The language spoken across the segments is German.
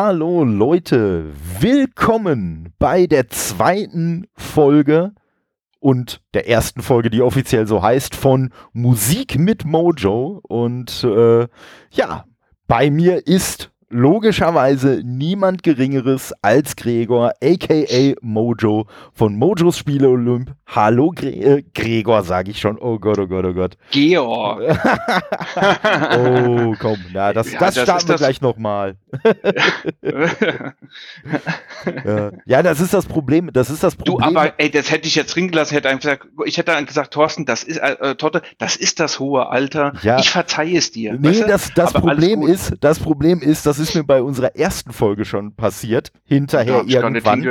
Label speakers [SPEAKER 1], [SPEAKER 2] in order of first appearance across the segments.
[SPEAKER 1] Hallo Leute, willkommen bei der zweiten Folge und der ersten Folge, die offiziell so heißt, von Musik mit Mojo. Und äh, ja, bei mir ist logischerweise niemand Geringeres als Gregor, aka Mojo von Mojos Spiele Olymp. Hallo Gre äh, Gregor, sage ich schon. Oh Gott, oh Gott, oh Gott.
[SPEAKER 2] Georg.
[SPEAKER 1] oh, komm, na, das, ja, das, das starten wir das gleich nochmal. ja, das ist das Problem. Das ist das Problem.
[SPEAKER 2] Du, aber ey, das hätte ich jetzt drin gelassen, hätte einfach gesagt, ich hätte dann gesagt, Thorsten, das ist äh, äh Totte, das ist das hohe Alter. Ja. Ich verzeihe es dir.
[SPEAKER 1] Nee, weißt du? das, das Problem ist, das Problem ist, dass das ist mir bei unserer ersten Folge schon passiert, hinterher ja, irgendwann.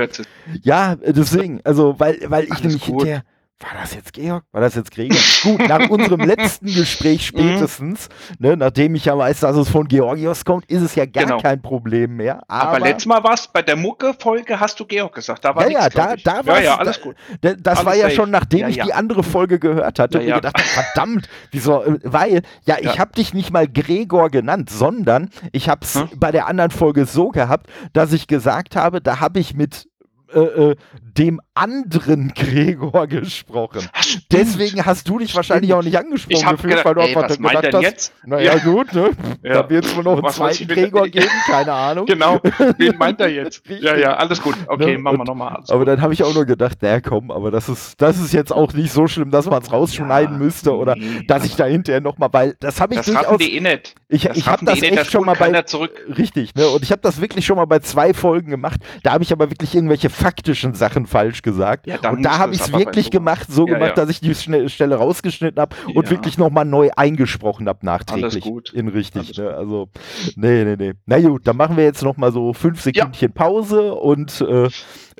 [SPEAKER 1] Ja, deswegen, also weil, weil ich nämlich hinterher war das jetzt Georg? War das jetzt Gregor? Gut, nach unserem letzten Gespräch mhm. spätestens, ne, nachdem ich ja weiß, dass es von Georgios kommt, ist es ja gar genau. kein Problem mehr.
[SPEAKER 2] Aber, aber letztes Mal war es bei der Mucke-Folge, hast du Georg gesagt. Da war
[SPEAKER 1] ja, ja, da, da war ja, ja, alles gut. Da, das alles war ja safe. schon, nachdem ja, ich die andere Folge gehört hatte ja, und mir gedacht verdammt, wieso, weil, ja, ich habe dich nicht mal Gregor genannt, sondern ich habe es hm? bei der anderen Folge so gehabt, dass ich gesagt habe, da habe ich mit äh, äh, dem anderen Gregor gesprochen. Deswegen hast du dich wahrscheinlich auch nicht angesprochen
[SPEAKER 2] gefühlt, gedacht, weil du ey, einfach gedacht hast, jetzt?
[SPEAKER 1] naja ja. gut, ne? Ja. da wird es wohl noch einen zweiten Gregor geben, keine Ahnung.
[SPEAKER 2] Genau, wen meint er jetzt? ja, ja, alles gut, okay, ne? machen wir nochmal.
[SPEAKER 1] Aber dann habe ich auch nur gedacht, naja komm, aber das ist, das ist jetzt auch nicht so schlimm, dass man es rausschneiden ja, müsste oder nee, dass ich da hinterher nochmal, weil das habe ich
[SPEAKER 2] das durchaus... Die eh nicht.
[SPEAKER 1] Ich, das ich habe das eh echt schon mal bei...
[SPEAKER 2] Zurück.
[SPEAKER 1] Richtig, ne? und ich habe das wirklich schon mal bei zwei Folgen gemacht, da habe ich aber wirklich irgendwelche faktischen Sachen falsch gesagt. Ja, und da habe ich es wirklich gemacht, so ja, gemacht, dass ich die Stelle rausgeschnitten habe und wirklich nochmal neu eingesprochen habe nachträglich. Alles gut. In richtig. Ne? Also, nee, nee, nee. Na gut, dann machen wir jetzt nochmal so fünf Sekündchen Pause und äh,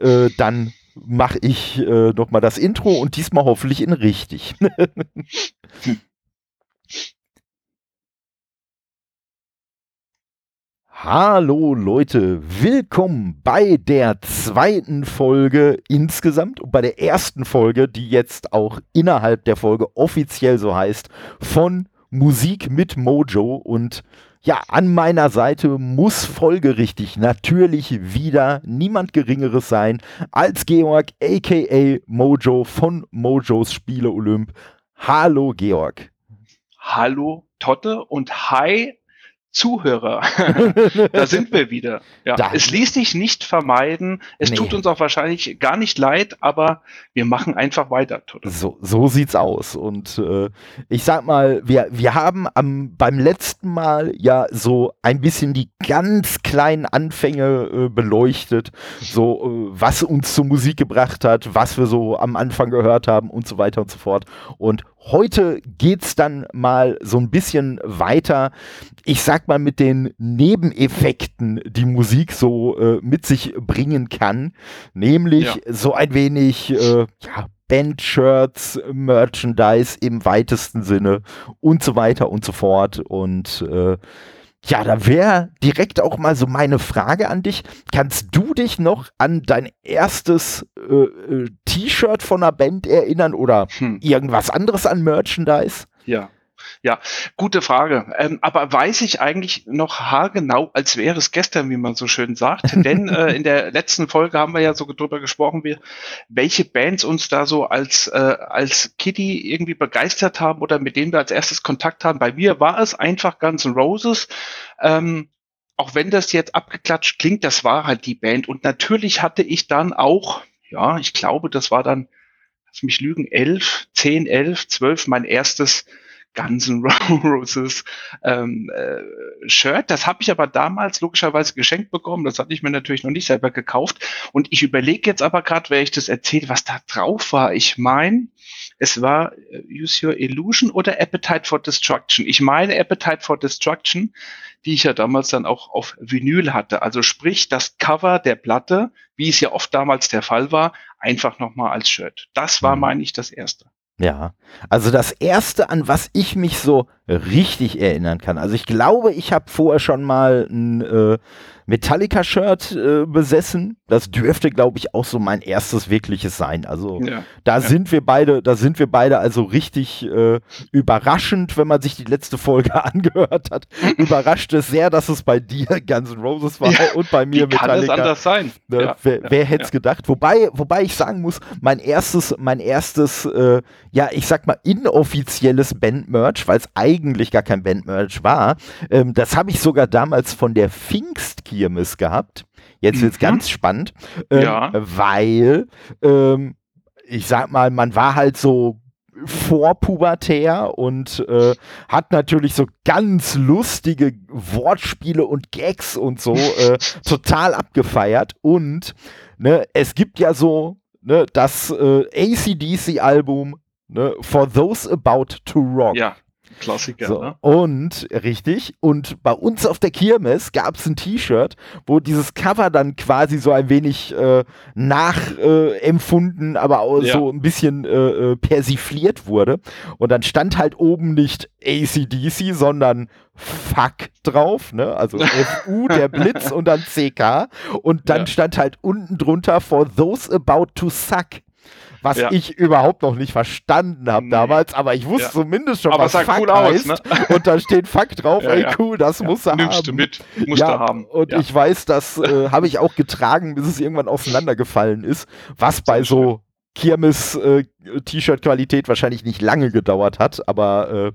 [SPEAKER 1] äh, dann mache ich äh, nochmal das Intro und diesmal hoffentlich in richtig. Hallo Leute, willkommen bei der zweiten Folge insgesamt und bei der ersten Folge, die jetzt auch innerhalb der Folge offiziell so heißt, von Musik mit Mojo und ja, an meiner Seite muss folgerichtig natürlich wieder niemand Geringeres sein als Georg, aka Mojo von Mojos Spiele Olymp. Hallo Georg.
[SPEAKER 2] Hallo Totte und hi Zuhörer. da sind wir wieder. Ja, da. es ließ sich nicht vermeiden. Es nee. tut uns auch wahrscheinlich gar nicht leid, aber wir machen einfach weiter.
[SPEAKER 1] So, so sieht's aus. Und äh, ich sag mal, wir, wir haben am, beim letzten Mal ja so ein bisschen die ganz kleinen Anfänge äh, beleuchtet, so äh, was uns zur Musik gebracht hat, was wir so am Anfang gehört haben und so weiter und so fort. Und Heute geht's dann mal so ein bisschen weiter. Ich sag mal mit den Nebeneffekten, die Musik so äh, mit sich bringen kann. Nämlich ja. so ein wenig, äh, ja, Bandshirts, Merchandise im weitesten Sinne und so weiter und so fort. Und äh, ja, da wäre direkt auch mal so meine Frage an dich. Kannst du dich noch an dein erstes äh, äh, T-Shirt von einer Band erinnern oder hm. irgendwas anderes an Merchandise?
[SPEAKER 2] Ja. Ja, gute Frage. Ähm, aber weiß ich eigentlich noch haargenau, als wäre es gestern, wie man so schön sagt? Denn äh, in der letzten Folge haben wir ja so drüber gesprochen, wie, welche Bands uns da so als, äh, als Kitty irgendwie begeistert haben oder mit denen wir als erstes Kontakt haben. Bei mir war es einfach Guns N' Roses. Ähm, auch wenn das jetzt abgeklatscht klingt, das war halt die Band. Und natürlich hatte ich dann auch, ja, ich glaube, das war dann, lass mich lügen, elf, zehn, elf, zwölf, mein erstes Guns N' Roses ähm, äh, Shirt. Das habe ich aber damals logischerweise geschenkt bekommen. Das hatte ich mir natürlich noch nicht selber gekauft. Und ich überlege jetzt aber gerade, wer ich das erzähle, was da drauf war. Ich meine, es war äh, Use Your Illusion oder Appetite for Destruction. Ich meine Appetite for Destruction, die ich ja damals dann auch auf Vinyl hatte. Also sprich, das Cover der Platte, wie es ja oft damals der Fall war, einfach nochmal als Shirt. Das war, mhm. meine ich, das erste.
[SPEAKER 1] Ja, also das erste, an was ich mich so richtig erinnern kann. Also ich glaube, ich habe vorher schon mal ein äh, Metallica-Shirt äh, besessen. Das dürfte, glaube ich, auch so mein erstes wirkliches sein. Also ja. da ja. sind wir beide, da sind wir beide also richtig äh, überraschend, wenn man sich die letzte Folge angehört hat. Überrascht es sehr, dass es bei dir Guns N' Roses war ja. und bei mir
[SPEAKER 2] Wie Metallica. Kann es anders sein?
[SPEAKER 1] Ne? wer, wer hätte es gedacht? Wobei, wobei ich sagen muss, mein erstes, mein erstes, äh, ja, ich sag mal inoffizielles Bandmerch, weil es eigentlich gar kein Bandmerch war, ähm, das habe ich sogar damals von der Pfingstkirche Kirmes gehabt. Jetzt wird es mhm. ganz spannend, ähm, ja. weil ähm, ich sag mal, man war halt so vorpubertär und äh, hat natürlich so ganz lustige Wortspiele und Gags und so äh, total abgefeiert. Und ne, es gibt ja so ne, das äh, ACDC-Album ne, For Those About to Rock.
[SPEAKER 2] Ja. Klassiker,
[SPEAKER 1] so,
[SPEAKER 2] ne?
[SPEAKER 1] Und, richtig, und bei uns auf der Kirmes gab es ein T-Shirt, wo dieses Cover dann quasi so ein wenig äh, nachempfunden, äh, aber auch ja. so ein bisschen äh, äh persifliert wurde. Und dann stand halt oben nicht ACDC, sondern Fuck drauf, ne? Also FU, der Blitz und dann CK. Und dann ja. stand halt unten drunter for those about to suck was ja. ich überhaupt noch nicht verstanden habe nee. damals, aber ich wusste ja. zumindest schon,
[SPEAKER 2] aber
[SPEAKER 1] was Fuck
[SPEAKER 2] cool heißt.
[SPEAKER 1] Aus, ne? Und da steht Fuck drauf, ja, ey cool, das muss er
[SPEAKER 2] Nimmst
[SPEAKER 1] haben.
[SPEAKER 2] du mit, musst du haben.
[SPEAKER 1] Und ich weiß, das äh, habe ich auch getragen, bis es irgendwann auseinandergefallen ist, was bei so Kirmes-T-Shirt-Qualität äh, wahrscheinlich nicht lange gedauert hat, aber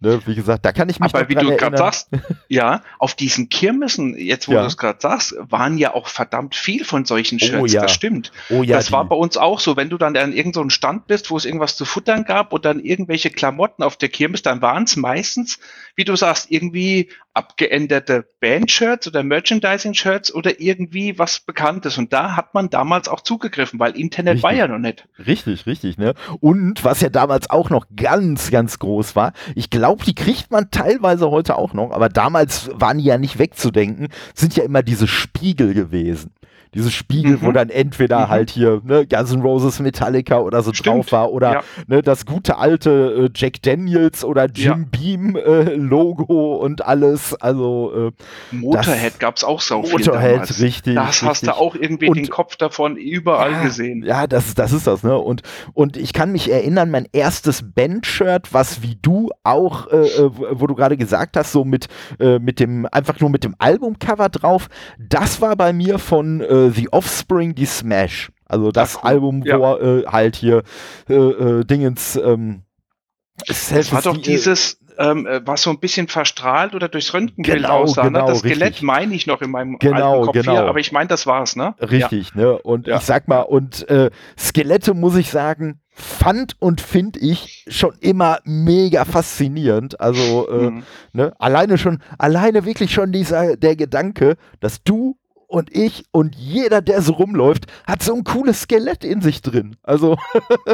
[SPEAKER 1] äh, ne, wie gesagt, da kann ich mich
[SPEAKER 2] Aber wie du gerade sagst, ja, auf diesen Kirmessen, jetzt wo ja. du es gerade sagst, waren ja auch verdammt viel von solchen oh Shirts, oh, ja. das stimmt. Oh, ja, das die. war bei uns auch so, wenn du dann an irgendeinem so Stand bist, wo es irgendwas zu futtern gab und dann irgendwelche Klamotten auf der Kirmes, dann waren es meistens, wie du sagst, irgendwie abgeänderte Band-Shirts oder Merchandising-Shirts oder irgendwie was Bekanntes. Und da hat man damals auch zugegriffen, weil Internet
[SPEAKER 1] richtig.
[SPEAKER 2] war ja noch nicht.
[SPEAKER 1] Richtig, richtig, ne? Und was ja damals auch noch ganz, ganz groß war, ich glaube, die kriegt man teilweise heute auch noch, aber damals waren die ja nicht wegzudenken, sind ja immer diese Spiegel gewesen dieses Spiegel, mhm. wo dann entweder mhm. halt hier ne, Guns N' Roses Metallica oder so Stimmt. drauf war oder ja. ne, das gute alte äh, Jack Daniels oder Jim ja. Beam äh, Logo und alles. Also
[SPEAKER 2] äh, Motorhead gab es auch so
[SPEAKER 1] viel Motorhead, damals. richtig.
[SPEAKER 2] Das
[SPEAKER 1] richtig.
[SPEAKER 2] hast du auch irgendwie und, den Kopf davon überall
[SPEAKER 1] ja,
[SPEAKER 2] gesehen.
[SPEAKER 1] Ja, das, das ist das, ne? Und, und ich kann mich erinnern, mein erstes Band-Shirt, was wie du auch, äh, äh wo du gerade gesagt hast, so mit, äh, mit dem, einfach nur mit dem Albumcover drauf, das war bei mir von äh, The Offspring, die Smash. Also das cool. Album, wo ja. äh, halt hier äh, äh, Dingens. Ähm,
[SPEAKER 2] das war doch dieses, ähm, äh, was so ein bisschen verstrahlt oder durchs Röntgenbild genau, aussah.
[SPEAKER 1] Genau,
[SPEAKER 2] ne? Das
[SPEAKER 1] richtig.
[SPEAKER 2] Skelett meine ich noch in meinem
[SPEAKER 1] genau,
[SPEAKER 2] Kopf
[SPEAKER 1] genau.
[SPEAKER 2] hier, aber ich meine, das war's, ne?
[SPEAKER 1] Richtig, ja. ne? Und ja. ich sag mal, und äh, Skelette muss ich sagen, fand und finde ich schon immer mega faszinierend. Also äh, mhm. ne? alleine schon, alleine wirklich schon dieser der Gedanke, dass du und ich und jeder, der so rumläuft, hat so ein cooles Skelett in sich drin. Also,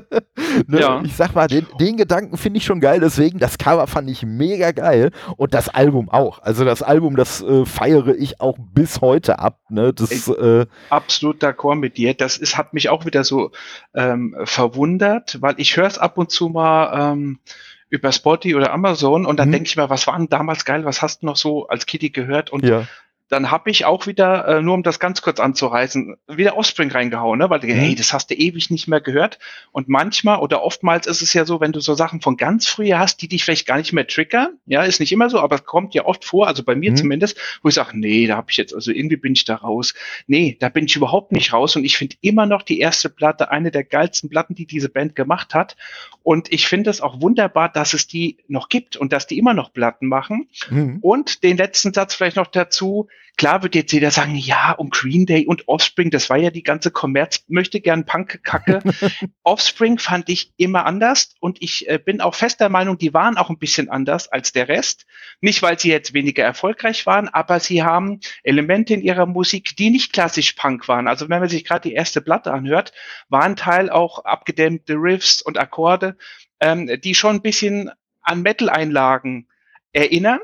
[SPEAKER 1] ne, ja. ich sag mal, den, den Gedanken finde ich schon geil. Deswegen, das Cover fand ich mega geil und das Album auch. Also, das Album, das äh, feiere ich auch bis heute ab. Ne? Das, äh,
[SPEAKER 2] absolut d'accord mit dir. Das ist, hat mich auch wieder so ähm, verwundert, weil ich höre es ab und zu mal. Ähm, über Spotify oder Amazon und dann mhm. denke ich mir, was war denn damals geil, was hast du noch so als Kitty gehört und
[SPEAKER 1] ja
[SPEAKER 2] dann habe ich auch wieder, äh, nur um das ganz kurz anzureißen, wieder Offspring reingehauen, ne? weil, mhm. hey, das hast du ewig nicht mehr gehört. Und manchmal oder oftmals ist es ja so, wenn du so Sachen von ganz früher hast, die dich vielleicht gar nicht mehr triggern, ja, ist nicht immer so, aber es kommt ja oft vor, also bei mir mhm. zumindest, wo ich sage, nee, da habe ich jetzt, also irgendwie bin ich da raus. Nee, da bin ich überhaupt nicht raus und ich finde immer noch die erste Platte eine der geilsten Platten, die diese Band gemacht hat. Und ich finde es auch wunderbar, dass es die noch gibt und dass die immer noch Platten machen. Mhm. Und den letzten Satz vielleicht noch dazu, Klar wird jetzt jeder sagen, ja, und Green Day und Offspring, das war ja die ganze Kommerz, möchte gern Punk-Kacke. Offspring fand ich immer anders und ich äh, bin auch fest der Meinung, die waren auch ein bisschen anders als der Rest. Nicht, weil sie jetzt weniger erfolgreich waren, aber sie haben Elemente in ihrer Musik, die nicht klassisch Punk waren. Also wenn man sich gerade die erste Platte anhört, waren Teil auch abgedämmte Riffs und Akkorde, ähm, die schon ein bisschen an Metal-Einlagen erinnern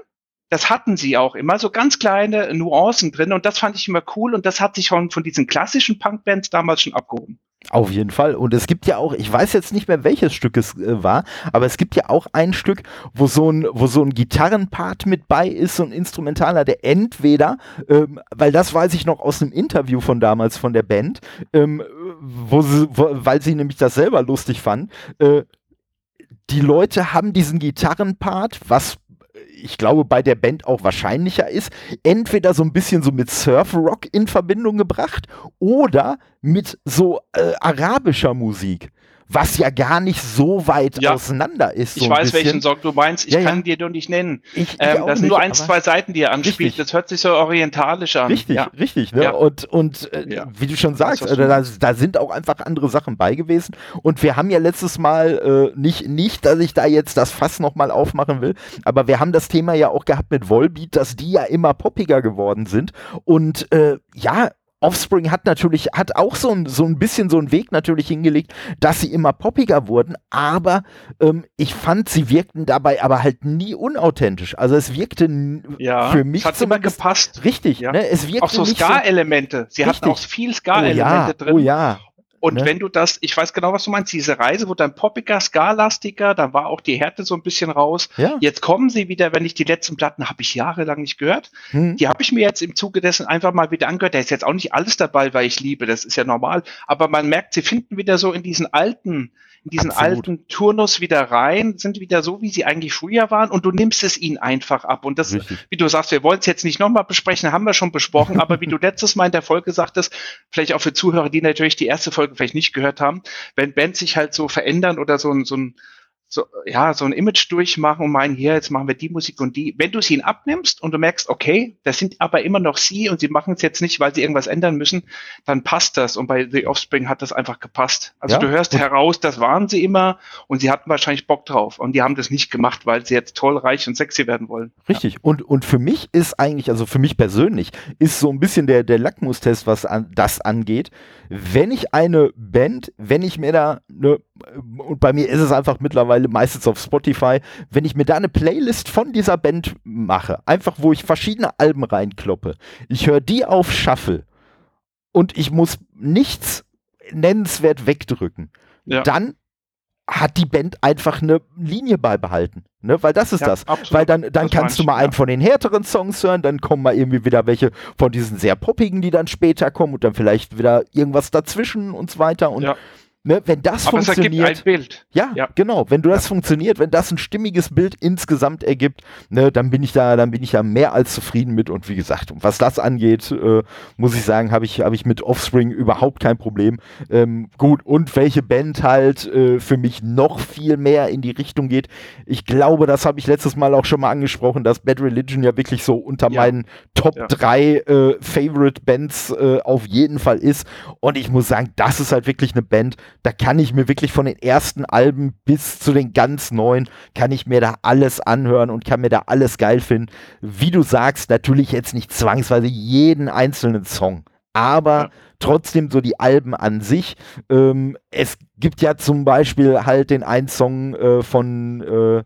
[SPEAKER 2] das hatten sie auch immer, so ganz kleine Nuancen drin und das fand ich immer cool und das hat sich schon von diesen klassischen Punkbands damals schon abgehoben.
[SPEAKER 1] Auf jeden Fall. Und es gibt ja auch, ich weiß jetzt nicht mehr, welches Stück es äh, war, aber es gibt ja auch ein Stück, wo so ein, wo so ein Gitarrenpart mit bei ist, so ein Instrumentaler, der entweder, ähm, weil das weiß ich noch aus einem Interview von damals von der Band, ähm, wo sie, wo, weil sie nämlich das selber lustig fanden, äh, die Leute haben diesen Gitarrenpart, was ich glaube, bei der Band auch wahrscheinlicher ist, entweder so ein bisschen so mit Surf-Rock in Verbindung gebracht oder mit so äh, arabischer Musik was ja gar nicht so weit ja. auseinander ist.
[SPEAKER 2] So ich weiß, welchen Song du meinst. Ich ja, kann dir nur nicht nennen. Ich, ich ähm, das sind nur eins, zwei Seiten, die er anspielt. Richtig. Das hört sich so orientalisch an.
[SPEAKER 1] Richtig, richtig. Ne? Und, und äh, wie du schon sagst, äh, da, da, sind auch einfach andere Sachen bei gewesen. Und wir haben ja letztes Mal, äh, nicht, nicht, dass ich da jetzt das Fass nochmal aufmachen will, aber wir haben das Thema ja auch gehabt mit Volbeat, dass die ja immer poppiger geworden sind. Und äh, ja, Offspring hat natürlich, hat auch so ein, so ein bisschen so einen Weg natürlich hingelegt, dass sie immer poppiger wurden, aber ähm, ich fand, sie wirkten dabei aber halt nie unauthentisch. Also es wirkte ja, für mich. Es
[SPEAKER 2] hat immer gepasst.
[SPEAKER 1] Richtig, ja. ne? Es wirkte
[SPEAKER 2] auch so Ska-Elemente. Sie richtig. hatten auch viel Ska-Elemente
[SPEAKER 1] oh ja,
[SPEAKER 2] drin.
[SPEAKER 1] Oh ja.
[SPEAKER 2] Und ne? wenn du das, ich weiß genau, was du meinst, diese Reise wurde dann poppiger, skalastiger, dann war auch die Härte so ein bisschen raus. Ja. Jetzt kommen sie wieder, wenn ich die letzten Platten habe ich jahrelang nicht gehört. Hm. Die habe ich mir jetzt im Zuge dessen einfach mal wieder angehört. Da ist jetzt auch nicht alles dabei, weil ich liebe, das ist ja normal. Aber man merkt, sie finden wieder so in diesen alten, in diesen Absolut. alten Turnus wieder rein, sind wieder so, wie sie eigentlich früher waren und du nimmst es ihnen einfach ab. Und das, Richtig. wie du sagst, wir wollen es jetzt nicht nochmal besprechen, haben wir schon besprochen, aber wie du letztes Mal in der Folge sagtest, vielleicht auch für Zuhörer, die natürlich die erste Folge vielleicht nicht gehört haben, wenn Bands sich halt so verändern oder so ein, so ein so, ja, so ein Image durchmachen und meinen, hier, jetzt machen wir die Musik und die. Wenn du sie ihnen abnimmst und du merkst, okay, das sind aber immer noch sie und sie machen es jetzt nicht, weil sie irgendwas ändern müssen, dann passt das. Und bei The Offspring hat das einfach gepasst. Also ja? du hörst heraus, das waren sie immer und sie hatten wahrscheinlich Bock drauf. Und die haben das nicht gemacht, weil sie jetzt toll, reich und sexy werden wollen.
[SPEAKER 1] Richtig. Ja. Und, und für mich ist eigentlich, also für mich persönlich, ist so ein bisschen der, der Lackmustest, was an, das angeht. Wenn ich eine Band, wenn ich mir da eine, und bei mir ist es einfach mittlerweile mittlerweile meistens auf Spotify, wenn ich mir da eine Playlist von dieser Band mache, einfach wo ich verschiedene Alben reinkloppe, ich höre die auf Shuffle und ich muss nichts nennenswert wegdrücken, ja. dann hat die Band einfach eine Linie beibehalten. Ne? Weil das ist ja, das. Absolut. Weil dann, dann kannst du mal einen ja. von den härteren Songs hören, dann kommen mal irgendwie wieder welche von diesen sehr poppigen, die dann später kommen und dann vielleicht wieder irgendwas dazwischen und so weiter. Und ja. Ne, wenn das Aber funktioniert. Es
[SPEAKER 2] ein Bild.
[SPEAKER 1] Ja, ja, genau. Wenn du das ja. funktioniert, wenn das ein stimmiges Bild insgesamt ergibt, ne, dann bin ich da, dann bin ich da mehr als zufrieden mit. Und wie gesagt, was das angeht, äh, muss ich sagen, habe ich, habe ich mit Offspring überhaupt kein Problem. Ähm, gut, und welche Band halt äh, für mich noch viel mehr in die Richtung geht. Ich glaube, das habe ich letztes Mal auch schon mal angesprochen, dass Bad Religion ja wirklich so unter ja. meinen Top 3 äh, Favorite Bands äh, auf jeden Fall ist. Und ich muss sagen, das ist halt wirklich eine Band, da kann ich mir wirklich von den ersten Alben bis zu den ganz neuen, kann ich mir da alles anhören und kann mir da alles geil finden. Wie du sagst, natürlich jetzt nicht zwangsweise jeden einzelnen Song, aber ja. trotzdem so die Alben an sich. Ähm, es gibt ja zum Beispiel halt den einen Song äh, von äh,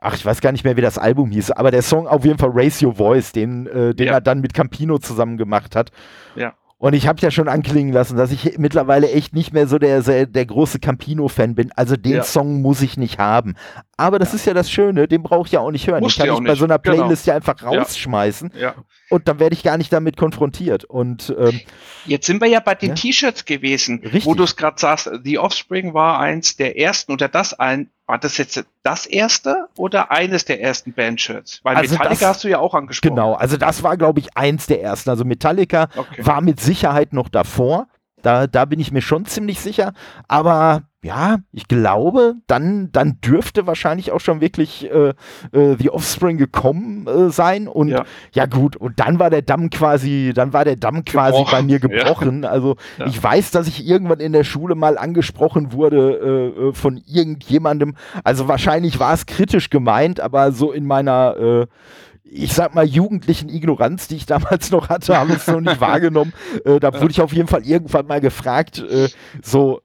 [SPEAKER 1] ach, ich weiß gar nicht mehr, wie das Album hieß, aber der Song auf jeden Fall Raise Your Voice, den, äh, den ja. er dann mit Campino zusammen gemacht hat.
[SPEAKER 2] Ja.
[SPEAKER 1] Und ich habe ja schon anklingen lassen, dass ich mittlerweile echt nicht mehr so der, der große Campino-Fan bin. Also den ja. Song muss ich nicht haben. Aber das ja. ist ja das Schöne, den brauche ich ja auch nicht hören.
[SPEAKER 2] Musst
[SPEAKER 1] den kann ich
[SPEAKER 2] bei
[SPEAKER 1] so einer genau. Playlist genau. ja einfach rausschmeißen.
[SPEAKER 2] Ja.
[SPEAKER 1] Und dann werde ich gar nicht damit konfrontiert. Und ähm,
[SPEAKER 2] jetzt sind wir ja bei den T-Shirts gewesen, Richtig. wo du es gerade sagst. The Offspring war eins der ersten oder das ein war das jetzt das erste oder eines der ersten Bandshirts? Weil also Metallica das, hast du ja auch angesprochen.
[SPEAKER 1] Genau, also das war, glaube ich, eins der ersten. Also Metallica okay. war mit Sicherheit noch davor. Da, da bin ich mir schon ziemlich sicher. Aber ja, ich glaube, dann, dann dürfte wahrscheinlich auch schon wirklich äh, äh, The Offspring gekommen äh, sein. Und ja. ja. gut, und dann war der Damm quasi, dann war der Damm quasi gebrochen. bei mir gebrochen. Ja. Also ja. ich weiß, dass ich irgendwann in der Schule mal angesprochen wurde äh, äh, von irgendjemandem. Also wahrscheinlich war es kritisch gemeint, aber so in meiner äh, ich sag mal, jugendlichen Ignoranz, die ich damals noch hatte, habe ich es noch nicht wahrgenommen. Äh, da wurde ich auf jeden Fall irgendwann mal gefragt, äh, so,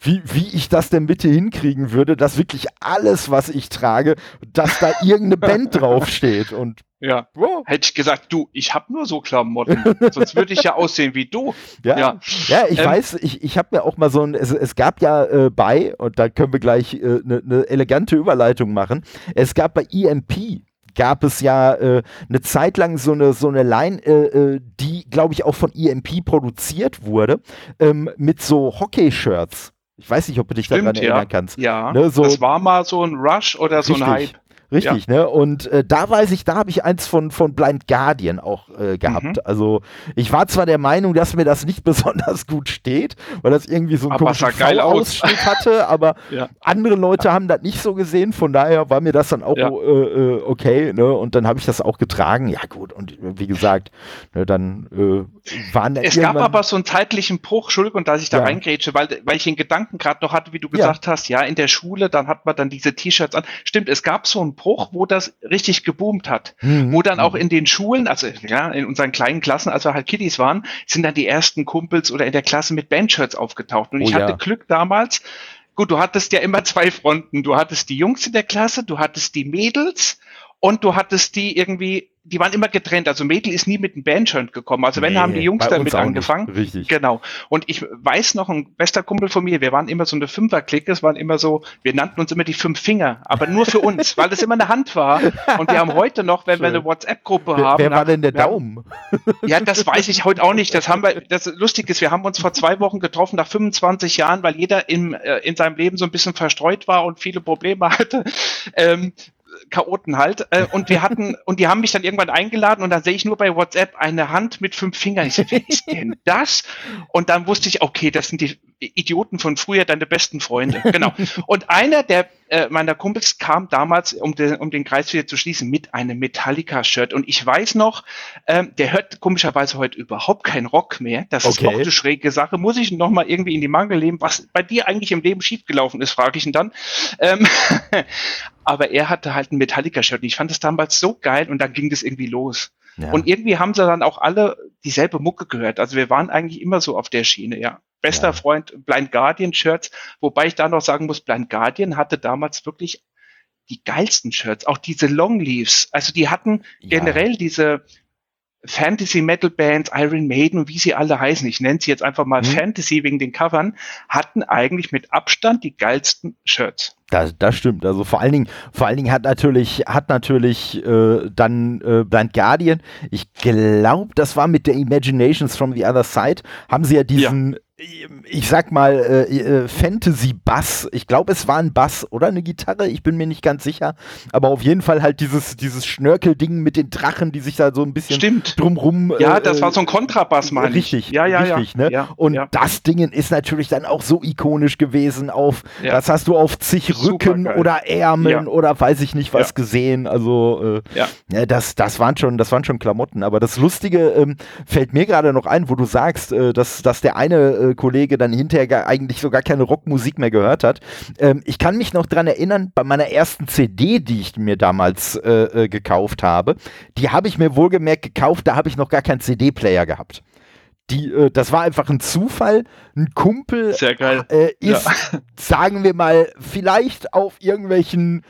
[SPEAKER 1] wie, wie ich das denn bitte hinkriegen würde, dass wirklich alles, was ich trage, dass da irgendeine Band draufsteht. Und
[SPEAKER 2] Ja. Oh. Hätte ich gesagt, du, ich habe nur so Klamotten. Sonst würde ich ja aussehen wie du.
[SPEAKER 1] Ja, ja. ja ich ähm, weiß, ich, ich habe mir auch mal so ein, es, es gab ja äh, bei, und da können wir gleich eine äh, ne, ne elegante Überleitung machen, es gab bei EMP gab es ja äh, eine Zeit lang so eine, so eine Line, äh, äh die, glaube ich, auch von EMP produziert wurde, ähm, mit so Hockey-Shirts. Ich weiß nicht, ob du dich Stimmt, daran erinnern
[SPEAKER 2] ja.
[SPEAKER 1] kannst.
[SPEAKER 2] Ja, ne, so das war mal so ein Rush oder so ein Hype.
[SPEAKER 1] Richtig, ja. ne? Und äh, da weiß ich, da habe ich eins von, von Blind Guardian auch äh, gehabt. Mhm. Also ich war zwar der Meinung, dass mir das nicht besonders gut steht, weil das irgendwie so einen
[SPEAKER 2] komischen Ausschnitt
[SPEAKER 1] hatte, aber ja. andere Leute haben das nicht so gesehen, von daher war mir das dann auch ja. äh, äh okay, ne? Und dann habe ich das auch getragen. Ja gut, und wie gesagt, ne, dann äh, waren
[SPEAKER 2] Es gab aber so einen zeitlichen Bruch, Entschuldigung, dass ich da ja. reingrätsche, weil, weil ich den Gedanken gerade noch hatte, wie du gesagt hast, ja, in der Schule, dann hat man dann diese T-Shirts an. Stimmt, es gab so einen Bruch, wo das richtig geboomt hat. Mhm. Wo dann auch in den Schulen, also ja, in unseren kleinen Klassen, als wir halt Kiddies waren, sind dann die ersten Kumpels oder in der Klasse mit Bandshirts aufgetaucht. Und ich oh, hatte ja. Glück damals, gut, du hattest ja immer zwei Fronten. Du hattest die Jungs in der Klasse, du hattest die Mädels und du hattest die irgendwie die waren immer getrennt. Also Mädel ist nie mit einem Bandshirt gekommen. Also wenn nee, haben die Jungs damit angefangen.
[SPEAKER 1] Richtig.
[SPEAKER 2] Genau. Und ich weiß noch, ein bester Kumpel von mir, wir waren immer so eine Fünferklicke, es waren immer so, wir nannten uns immer die fünf Finger, aber nur für uns, weil das immer eine Hand war. Und wir haben heute noch, wenn wir eine WhatsApp-Gruppe haben.
[SPEAKER 1] Wer war denn der Daumen?
[SPEAKER 2] ja, das weiß ich heute auch nicht. Das haben wir, das lustig ist, wir haben uns vor zwei Wochen getroffen, nach 25 Jahren, weil jeder in, äh, in seinem Leben so ein bisschen verstreut war und viele Probleme hatte. Ähm, Chaoten halt. Äh, und wir hatten, und die haben mich dann irgendwann eingeladen und dann sehe ich nur bei WhatsApp eine Hand mit fünf Fingern. Ich so, wer ist denn das? Und dann wusste ich, okay, das sind die Idioten von früher, deine besten Freunde. Genau. Und einer der äh, meiner Kumpels kam damals, um den, um den Kreis wieder zu schließen, mit einem Metallica-Shirt. Und ich weiß noch, ähm, der hört komischerweise heute überhaupt keinen Rock mehr. Das okay. ist noch eine schräge Sache. Muss ich noch mal irgendwie in die Mangel leben, was bei dir eigentlich im Leben schiefgelaufen ist, frage ich ihn dann. Ähm, aber er hatte halt ein Metallica-Shirt. Ich fand das damals so geil und dann ging das irgendwie los. Ja. Und irgendwie haben sie dann auch alle dieselbe Mucke gehört. Also wir waren eigentlich immer so auf der Schiene, ja. Bester ja. Freund Blind Guardian Shirts, wobei ich da noch sagen muss, Blind Guardian hatte damals wirklich die geilsten Shirts, auch diese Longleaves. Also die hatten ja. generell diese Fantasy Metal Bands, Iron Maiden und wie sie alle heißen, ich nenne sie jetzt einfach mal hm. Fantasy wegen den Covern, hatten eigentlich mit Abstand die geilsten Shirts.
[SPEAKER 1] Das, das stimmt. Also vor allen Dingen, vor allen Dingen hat natürlich, hat natürlich äh, dann äh, Blind Guardian, ich glaube, das war mit der Imaginations from the Other Side, haben sie ja diesen ja ich sag mal, äh, äh, Fantasy-Bass. Ich glaube, es war ein Bass oder eine Gitarre, ich bin mir nicht ganz sicher. Aber auf jeden Fall halt dieses, dieses Schnörkelding mit den Drachen, die sich da so ein bisschen
[SPEAKER 2] Stimmt.
[SPEAKER 1] drumrum.
[SPEAKER 2] Ja, äh, das war so ein Kontrabass, meine
[SPEAKER 1] Richtig, ja, ja, richtig, ja. Ne? Ja, Und ja. das Ding ist natürlich dann auch so ikonisch gewesen auf, ja. das hast du auf zig Rücken oder Ärmeln oder weiß ich nicht was gesehen. Also, äh, ja. das, das waren schon, das waren schon Klamotten. Aber das Lustige ähm, fällt mir gerade noch ein, wo du sagst, äh, dass, dass der eine äh, Kollege dann hinterher eigentlich so gar keine Rockmusik mehr gehört hat. Ähm, ich kann mich noch dran erinnern, bei meiner ersten CD, die ich mir damals äh, äh, gekauft habe, die habe ich mir wohlgemerkt gekauft, da habe ich noch gar keinen CD-Player gehabt. Die, äh, das war einfach ein Zufall. Ein Kumpel äh, ist, ja. sagen wir mal, vielleicht auf irgendwelchen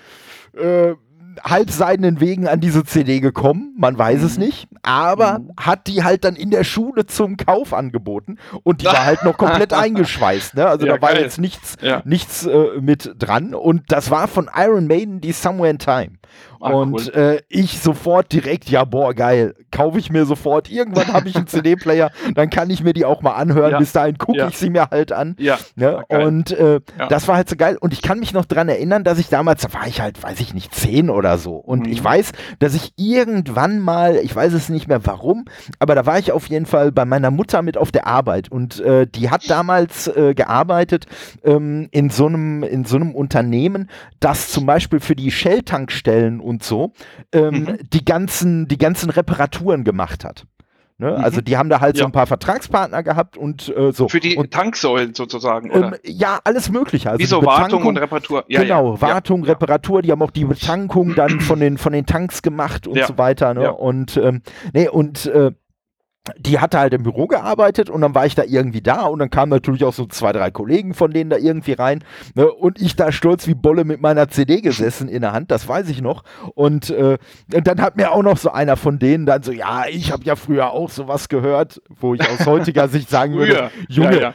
[SPEAKER 1] äh, halbseidenen Wegen an diese CD gekommen, man weiß mhm. es nicht, aber mhm. hat die halt dann in der Schule zum Kauf angeboten und die war halt noch komplett eingeschweißt, ne? Also ja, da war geil. jetzt nichts, ja. nichts äh, mit dran und das war von Iron Maiden die Somewhere in Time. Ah, und cool. äh, ich sofort direkt, ja, boah, geil, kaufe ich mir sofort. Irgendwann habe ich einen CD-Player, dann kann ich mir die auch mal anhören. Ja. Bis dahin gucke ja. ich sie mir halt an.
[SPEAKER 2] Ja.
[SPEAKER 1] Ne? Und äh, das war halt so geil. Und ich kann mich noch dran erinnern, dass ich damals, da war ich halt, weiß ich nicht, zehn oder so. Und mhm. ich weiß, dass ich irgendwann mal, ich weiß es nicht mehr warum, aber da war ich auf jeden Fall bei meiner Mutter mit auf der Arbeit. Und äh, die hat damals äh, gearbeitet ähm, in so einem in so einem Unternehmen, das zum Beispiel für die Shell-Tankstellen und so ähm, mhm. die ganzen die ganzen Reparaturen gemacht hat. Ne? Mhm. Also die haben da halt ja. so ein paar Vertragspartner gehabt und äh, so.
[SPEAKER 2] Für die
[SPEAKER 1] und,
[SPEAKER 2] Tanksäulen sozusagen, oder? Ähm,
[SPEAKER 1] ja, alles mögliche. Also
[SPEAKER 2] Wie so Wartung und Reparatur.
[SPEAKER 1] Ja, genau, ja. Wartung, Reparatur, die haben auch die Betankung dann von den, von den Tanks gemacht und so weiter. Ne? Und ähm, nee, und äh, die hatte halt im Büro gearbeitet und dann war ich da irgendwie da und dann kamen natürlich auch so zwei, drei Kollegen von denen da irgendwie rein ne, und ich da stolz wie Bolle mit meiner CD gesessen in der Hand, das weiß ich noch. Und, äh, und dann hat mir auch noch so einer von denen dann so, ja, ich habe ja früher auch sowas gehört, wo ich aus heutiger Sicht sagen würde, Junge, ja, ja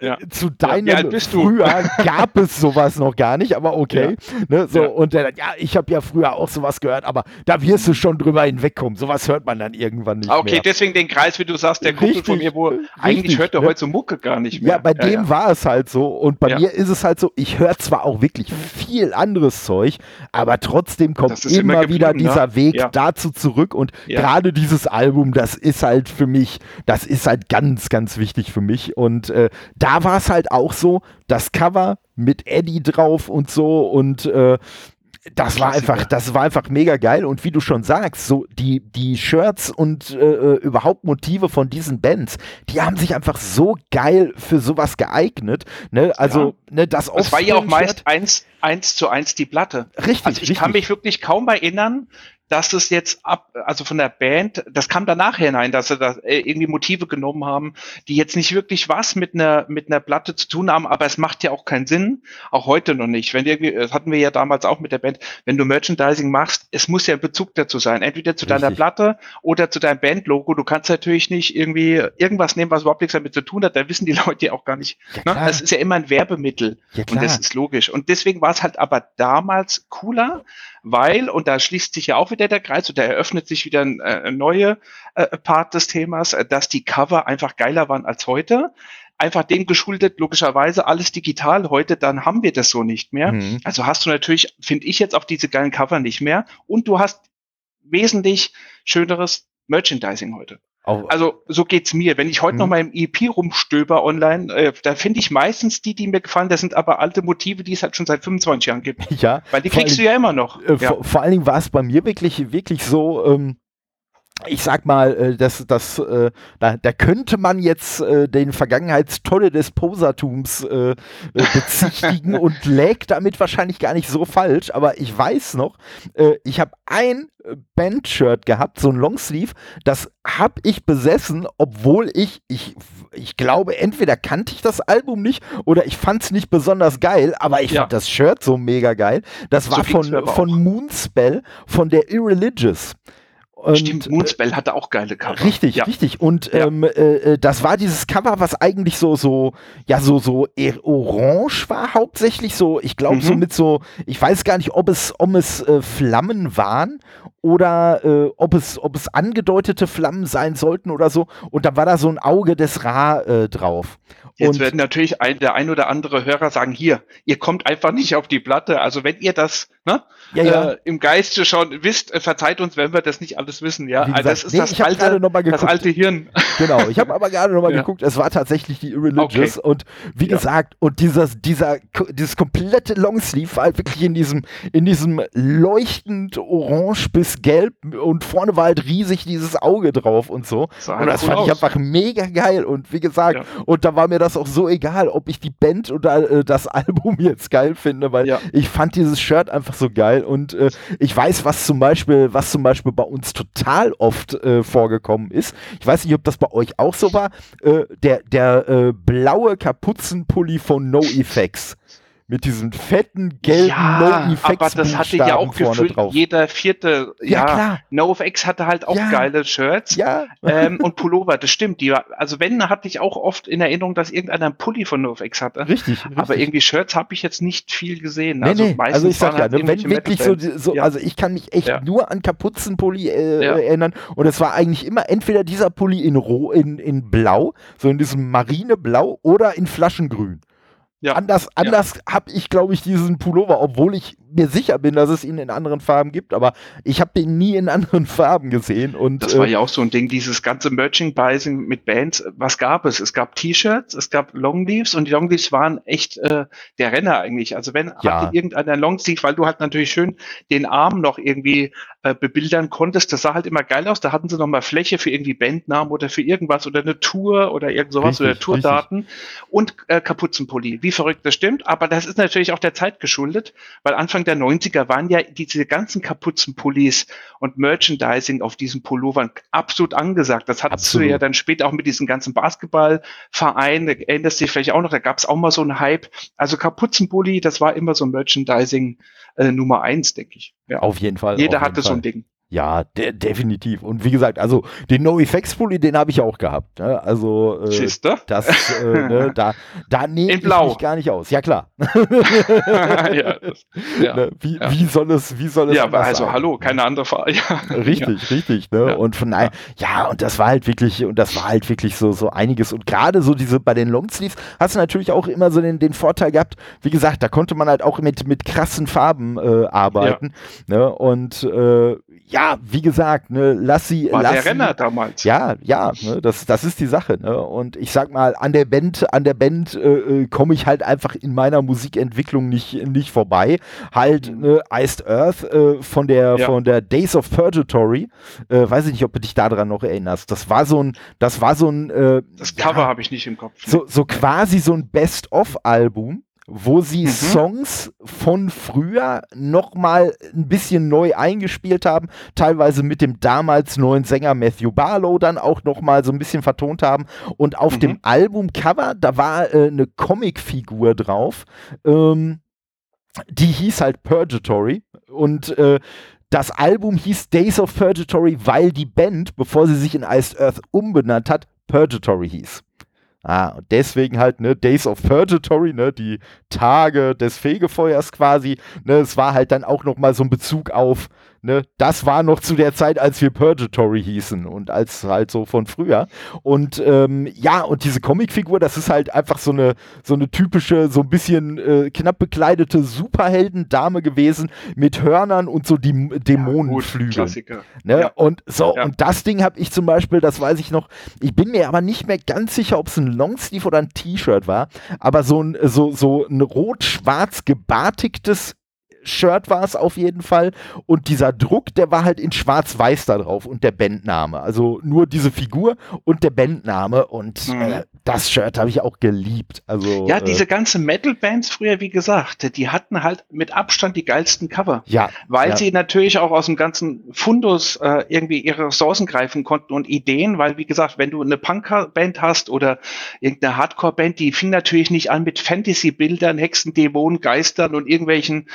[SPEAKER 1] ja. zu deinem ja, früher gab es sowas noch gar nicht, aber okay. Ja. Ne, so, ja. Und der, ja, ich habe ja früher auch sowas gehört, aber da wirst du schon drüber hinwegkommen. Sowas hört man dann irgendwann nicht.
[SPEAKER 2] Okay,
[SPEAKER 1] mehr.
[SPEAKER 2] deswegen den Kreis, wie du sagst, der Kumpel von mir, wo richtig, eigentlich hört er ne? heute so Mucke gar nicht mehr.
[SPEAKER 1] Ja, bei dem war es halt so. Und bei mir ist es halt so, ich höre zwar auch wirklich viel anderes Zeug, aber trotzdem kommt immer, immer wieder ne? dieser Weg dazu zurück. Und gerade dieses Album, das ist halt für mich, das ist halt ganz, ganz wichtig für mich. Und äh, da war es halt auch so, das Cover mit Eddie drauf und so und äh, das war einfach, das war einfach mega geil und wie du schon sagst, so die die Shirts und äh, äh, überhaupt Motive von diesen Bands, die haben sich einfach so geil für sowas geeignet. Ne? Also ja. ne, das.
[SPEAKER 2] Es war ja auch meist eins eins zu eins die Platte.
[SPEAKER 1] Richtig.
[SPEAKER 2] Also ich
[SPEAKER 1] richtig.
[SPEAKER 2] kann mich wirklich kaum erinnern, dass es jetzt ab, also von der Band, das kam danach hinein, dass sie da äh, irgendwie Motive genommen haben, die jetzt nicht wirklich was mit einer, mit einer Platte zu tun haben, aber es macht ja auch keinen Sinn, auch heute noch nicht. Wenn irgendwie, das hatten wir ja damals auch mit der Band, wenn du Merchandising machst, es muss ja ein Bezug dazu sein, entweder zu Richtig. deiner Platte oder zu deinem Bandlogo. Du kannst natürlich nicht irgendwie irgendwas nehmen, was überhaupt nichts damit zu tun hat, da wissen die Leute ja auch gar nicht. Ja, ne? Das ist ja immer ein Werbemittel ja, und das ist logisch. Und deswegen war es halt aber damals cooler, weil, und da schließt sich ja auch wieder der Kreis und da eröffnet sich wieder ein äh, neue äh, Part des Themas, äh, dass die Cover einfach geiler waren als heute. Einfach dem geschuldet, logischerweise alles digital heute, dann haben wir das so nicht mehr. Mhm. Also hast du natürlich, finde ich jetzt auch diese geilen Cover nicht mehr und du hast wesentlich schöneres Merchandising heute. Also so geht's mir. Wenn ich heute mhm. noch mal im EP rumstöber online, äh, da finde ich meistens die, die mir gefallen. Das sind aber alte Motive, die es halt schon seit 25 Jahren gibt.
[SPEAKER 1] Ja.
[SPEAKER 2] Weil die kriegst du ja immer noch.
[SPEAKER 1] Äh,
[SPEAKER 2] ja.
[SPEAKER 1] Vor, vor, allen Dingen war es bei mir wirklich, wirklich so. Ähm ich sag mal, äh, das, das, äh, da, da könnte man jetzt äh, den Vergangenheitstolle des Posatums äh bezichtigen und lägt damit wahrscheinlich gar nicht so falsch, aber ich weiß noch, ich habe ein Bandshirt gehabt, so ein Longsleeve, das habe ich besessen, obwohl ich, ich, ich glaube, entweder kannte ich das Album nicht oder ich fand es nicht besonders geil, aber ich ja. fand das Shirt so mega geil. Das so war von, von Moonspell, von der Irreligious.
[SPEAKER 2] Und, Stimmt, Moonspell hatte auch geile Cover.
[SPEAKER 1] Richtig, ja. richtig. Und ja. ähm, äh, äh, das war dieses Cover, was eigentlich so, so, ja, so, so orange war hauptsächlich. So, ich glaube, mhm. so mit so, ich weiß gar nicht, ob es, ob es äh, Flammen waren oder äh, ob, es, ob es angedeutete Flammen sein sollten oder so. Und da war da so ein Auge des Ra äh, drauf.
[SPEAKER 2] Jetzt und werden natürlich ein, der ein oder andere Hörer sagen, hier, ihr kommt einfach nicht auf die Platte. Also wenn ihr das ne, ja, ja. Äh, im Geiste schon wisst, äh, verzeiht uns, wenn wir das nicht alles wissen. Ja,
[SPEAKER 1] gesagt, also das ist nee, das, alte, das alte Hirn. Genau, ich habe aber gerade nochmal ja. geguckt, es war tatsächlich die Irreligious okay. und wie gesagt, und dieses, dieser, dieses komplette Longsleeve war halt wirklich in diesem, in diesem leuchtend orange bis gelb und vorne war halt riesig dieses Auge drauf und so. Das und das fand aus. ich einfach mega geil und wie gesagt, und da war mir das auch so egal, ob ich die Band oder äh, das Album jetzt geil finde, weil ich fand dieses Shirt einfach so geil und äh, ich weiß, was zum Beispiel, was zum Beispiel bei uns total oft äh, vorgekommen ist. Ich weiß nicht, ob das bei euch auch so war. Äh, der der äh, blaue Kapuzenpulli von No Effects mit diesem fetten gelben
[SPEAKER 2] ja, no aber das hatte ja auch gefühlt drauf. jeder vierte. Ja, ja klar. NoFX hatte halt auch ja. geile Shirts
[SPEAKER 1] ja.
[SPEAKER 2] ähm, und Pullover. Das stimmt. Die, also wenn hatte ich auch oft in Erinnerung, dass irgendeiner einen Pulli von NoFX hatte.
[SPEAKER 1] Richtig. richtig.
[SPEAKER 2] Aber irgendwie Shirts habe ich jetzt nicht viel gesehen.
[SPEAKER 1] Nee, also, nee. also ich sag ja, halt ne, wenn wirklich so, so also ich kann mich echt nur an Kapuzenpulli äh, erinnern und es war eigentlich immer entweder dieser Pulli in roh in, in blau, so in diesem marineblau oder in Flaschengrün. Ja. Anders, anders ja. habe ich, glaube ich, diesen Pullover, obwohl ich mir sicher bin, dass es ihn in anderen Farben gibt, aber ich habe den nie in anderen Farben gesehen. Und,
[SPEAKER 2] das war äh, ja auch so ein Ding, dieses ganze Merchandising mit Bands. Was gab es? Es gab T-Shirts, es gab Longleaves und die Longleaves waren echt äh, der Renner eigentlich. Also wenn ja. hatte irgendeiner Longsleeve, weil du halt natürlich schön den Arm noch irgendwie äh, bebildern konntest, das sah halt immer geil aus. Da hatten sie nochmal Fläche für irgendwie Bandnamen oder für irgendwas oder eine Tour oder irgend sowas richtig, oder Tourdaten richtig. und äh, Kapuzenpulli. Wie verrückt das stimmt, aber das ist natürlich auch der Zeit geschuldet, weil Anfang der 90er waren ja diese ganzen Kapuzenpullis und Merchandising auf diesen Pullovern absolut angesagt. Das hattest absolut. du ja dann später auch mit diesen ganzen Basketballvereinen, erinnerst dich vielleicht auch noch, da gab es auch mal so einen Hype. Also Kapuzenpulli, das war immer so Merchandising äh, Nummer eins, denke ich.
[SPEAKER 1] Ja. Auf jeden Fall.
[SPEAKER 2] Jeder hatte so ein Ding.
[SPEAKER 1] Ja, de definitiv. Und wie gesagt, also den No Effects Pulli, den habe ich auch gehabt. Ne? Also äh, das, äh, ne, da, da nehme ich mich gar nicht aus. Ja klar. ja, das, ja, ne? wie, ja. wie soll es, wie soll es?
[SPEAKER 2] Ja, aber also sein? hallo, keine andere Frage. Ja.
[SPEAKER 1] Richtig, richtig. Ne? Und von daher, ja, und das war halt wirklich, und das war halt wirklich so so einiges. Und gerade so diese bei den Longsleeves hast du natürlich auch immer so den, den Vorteil gehabt. Wie gesagt, da konnte man halt auch mit mit krassen Farben äh, arbeiten. Ne? Und äh, ja, wie gesagt, ne, lass sie.
[SPEAKER 2] War
[SPEAKER 1] lass
[SPEAKER 2] der Renner damals.
[SPEAKER 1] Ja, ja, ne, das, das ist die Sache. Ne? Und ich sag mal, an der Band, an der Band äh, äh komme ich halt einfach in meiner Musikentwicklung nicht, nicht vorbei. Halt, mhm. ne, Iced Earth äh, von der ja. von der Days of Purgatory. Äh, weiß ich nicht, ob du dich daran noch erinnerst. Das war so ein, das war so ein. Äh,
[SPEAKER 2] das Cover ja, habe ich nicht im Kopf.
[SPEAKER 1] So, so quasi so ein Best-of-Album wo sie mhm. Songs von früher nochmal ein bisschen neu eingespielt haben, teilweise mit dem damals neuen Sänger Matthew Barlow dann auch nochmal so ein bisschen vertont haben. Und auf mhm. dem Albumcover, da war äh, eine Comicfigur drauf, ähm, die hieß halt Purgatory und äh, das Album hieß Days of Purgatory, weil die Band, bevor sie sich in Iced Earth umbenannt hat, Purgatory hieß. Ah, und deswegen halt, ne, Days of Purgatory, ne, die Tage des Fegefeuers quasi, ne, es war halt dann auch nochmal so ein Bezug auf, Ne, das war noch zu der Zeit, als wir Purgatory hießen und als halt so von früher. Und ähm, ja, und diese Comicfigur, das ist halt einfach so eine, so eine typische, so ein bisschen äh, knapp bekleidete Superheldendame gewesen mit Hörnern und so die Dämonenflügeln. Ja, ne? Ja. Und so, ja. und das Ding habe ich zum Beispiel, das weiß ich noch, ich bin mir aber nicht mehr ganz sicher, ob es ein Longsleeve oder ein T-Shirt war, aber so ein, so, so ein rot-schwarz gebartigtes Shirt war es auf jeden Fall. Und dieser Druck, der war halt in schwarz-weiß da drauf und der Bandname. Also nur diese Figur und der Bandname. Und mhm. äh, das Shirt habe ich auch geliebt. Also,
[SPEAKER 2] ja, äh, diese ganzen Metal-Bands früher, wie gesagt, die hatten halt mit Abstand die geilsten Cover.
[SPEAKER 1] Ja.
[SPEAKER 2] Weil
[SPEAKER 1] ja.
[SPEAKER 2] sie natürlich auch aus dem ganzen Fundus äh, irgendwie ihre Ressourcen greifen konnten und Ideen, weil, wie gesagt, wenn du eine Punk-Band hast oder irgendeine Hardcore-Band, die fing natürlich nicht an mit Fantasy-Bildern, Hexen, Dämonen, Geistern und irgendwelchen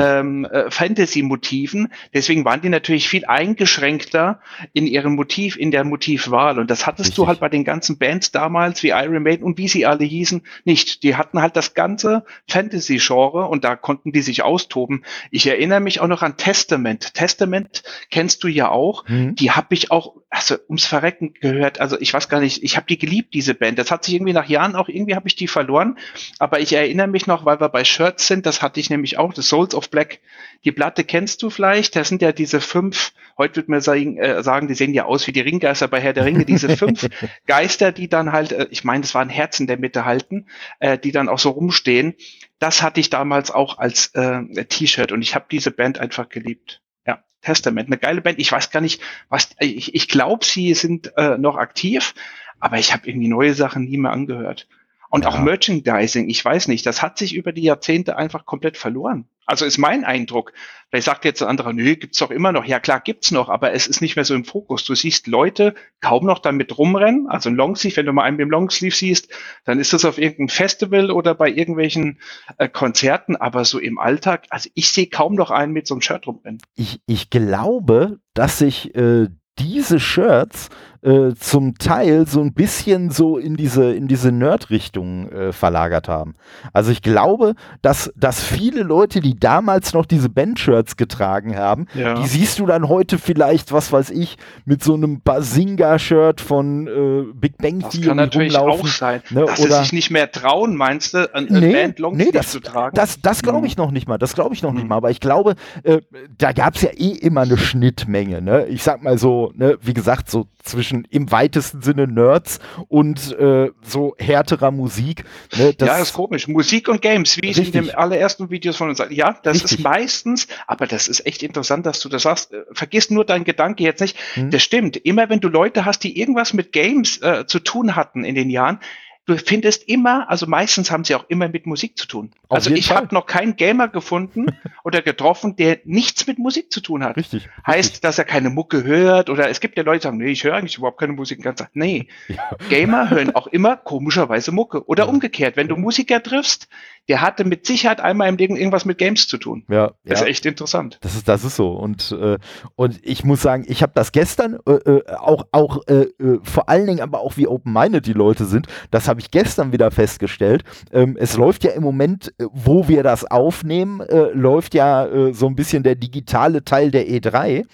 [SPEAKER 2] ähm, äh, Fantasy-Motiven. Deswegen waren die natürlich viel eingeschränkter in ihrem Motiv, in der Motivwahl. Und das hattest Richtig. du halt bei den ganzen Bands damals wie Iron Maiden und wie sie alle hießen nicht. Die hatten halt das ganze Fantasy-Genre und da konnten die sich austoben. Ich erinnere mich auch noch an Testament. Testament kennst du ja auch. Mhm. Die habe ich auch also ums Verrecken gehört. Also ich weiß gar nicht, ich habe die geliebt, diese Band. Das hat sich irgendwie nach Jahren auch, irgendwie habe ich die verloren. Aber ich erinnere mich noch, weil wir bei Shirts sind, das hatte ich nämlich auch, The Souls of Black. Die Platte kennst du vielleicht. Das sind ja diese fünf, heute wird man sagen, äh, sagen, die sehen ja aus wie die Ringgeister bei Herr der Ringe, diese fünf Geister, die dann halt, äh, ich meine, das waren Herzen der Mitte halten, äh, die dann auch so rumstehen. Das hatte ich damals auch als äh, T-Shirt und ich habe diese Band einfach geliebt. Testament, eine geile Band. Ich weiß gar nicht, was, ich, ich glaube, sie sind äh, noch aktiv, aber ich habe irgendwie neue Sachen nie mehr angehört. Und ja. auch Merchandising, ich weiß nicht, das hat sich über die Jahrzehnte einfach komplett verloren. Also ist mein Eindruck. Vielleicht sagt jetzt ein anderer, nö, gibt's doch immer noch. Ja klar, gibt's noch, aber es ist nicht mehr so im Fokus. Du siehst Leute kaum noch damit rumrennen. Also ein Longsleeve, wenn du mal einen mit dem Longsleeve siehst, dann ist das auf irgendeinem Festival oder bei irgendwelchen äh, Konzerten, aber so im Alltag, also ich sehe kaum noch einen mit so einem Shirt rumrennen.
[SPEAKER 1] Ich, ich glaube, dass sich äh, diese Shirts äh, zum Teil so ein bisschen so in diese, in diese Nerd-Richtung äh, verlagert haben. Also ich glaube, dass, dass viele Leute, die damals noch diese Band-Shirts getragen haben, ja. die siehst du dann heute vielleicht, was weiß ich, mit so einem Basinga-Shirt von äh, Big Bang
[SPEAKER 2] Das kann natürlich rumlaufen, auch sein. Ne? Dass Oder, sie sich nicht mehr trauen, meinst du,
[SPEAKER 1] ein nee, Band long nee, das, zu tragen? Das, das glaube ich mhm. noch nicht mal. Das glaube ich noch mhm. nicht mal. Aber ich glaube, äh, da gab es ja eh immer eine Schnittmenge. Ne? Ich sag mal so, ne, wie gesagt, so zwischen im weitesten Sinne Nerds und äh, so härterer Musik.
[SPEAKER 2] Ne, das ja, ist komisch. Musik und Games, wie richtig. ich in den allerersten Videos von uns sage. Ja, das richtig. ist meistens, aber das ist echt interessant, dass du das sagst. Äh, vergiss nur deinen Gedanke jetzt nicht. Hm. Das stimmt. Immer wenn du Leute hast, die irgendwas mit Games äh, zu tun hatten in den Jahren, du findest immer, also meistens haben sie auch immer mit Musik zu tun.
[SPEAKER 1] Auf
[SPEAKER 2] also ich habe noch keinen Gamer gefunden oder getroffen, der nichts mit Musik zu tun hat.
[SPEAKER 1] Richtig.
[SPEAKER 2] Heißt, dass er keine Mucke hört oder es gibt ja Leute, die sagen, nee, ich höre eigentlich überhaupt keine Musik. den ganzen Tag. Nee,
[SPEAKER 1] Ja.
[SPEAKER 2] Gamer hören auch immer komischerweise Mucke. Oder umgekehrt, wenn du Musiker triffst, der hatte mit Sicherheit einmal im Leben irgendwas mit Games zu tun.
[SPEAKER 1] Ja,
[SPEAKER 2] Das
[SPEAKER 1] ja.
[SPEAKER 2] ist echt interessant.
[SPEAKER 1] Das ist, das ist so. Und, äh, und ich muss sagen, ich habe das gestern äh, äh, auch, auch äh, äh, vor allen Dingen aber auch wie open-minded die Leute sind, das habe ich gestern wieder festgestellt. Ähm, es läuft ja im Moment, äh, wo wir das aufnehmen, läuft ja so ein bisschen der digitale Teil der E3.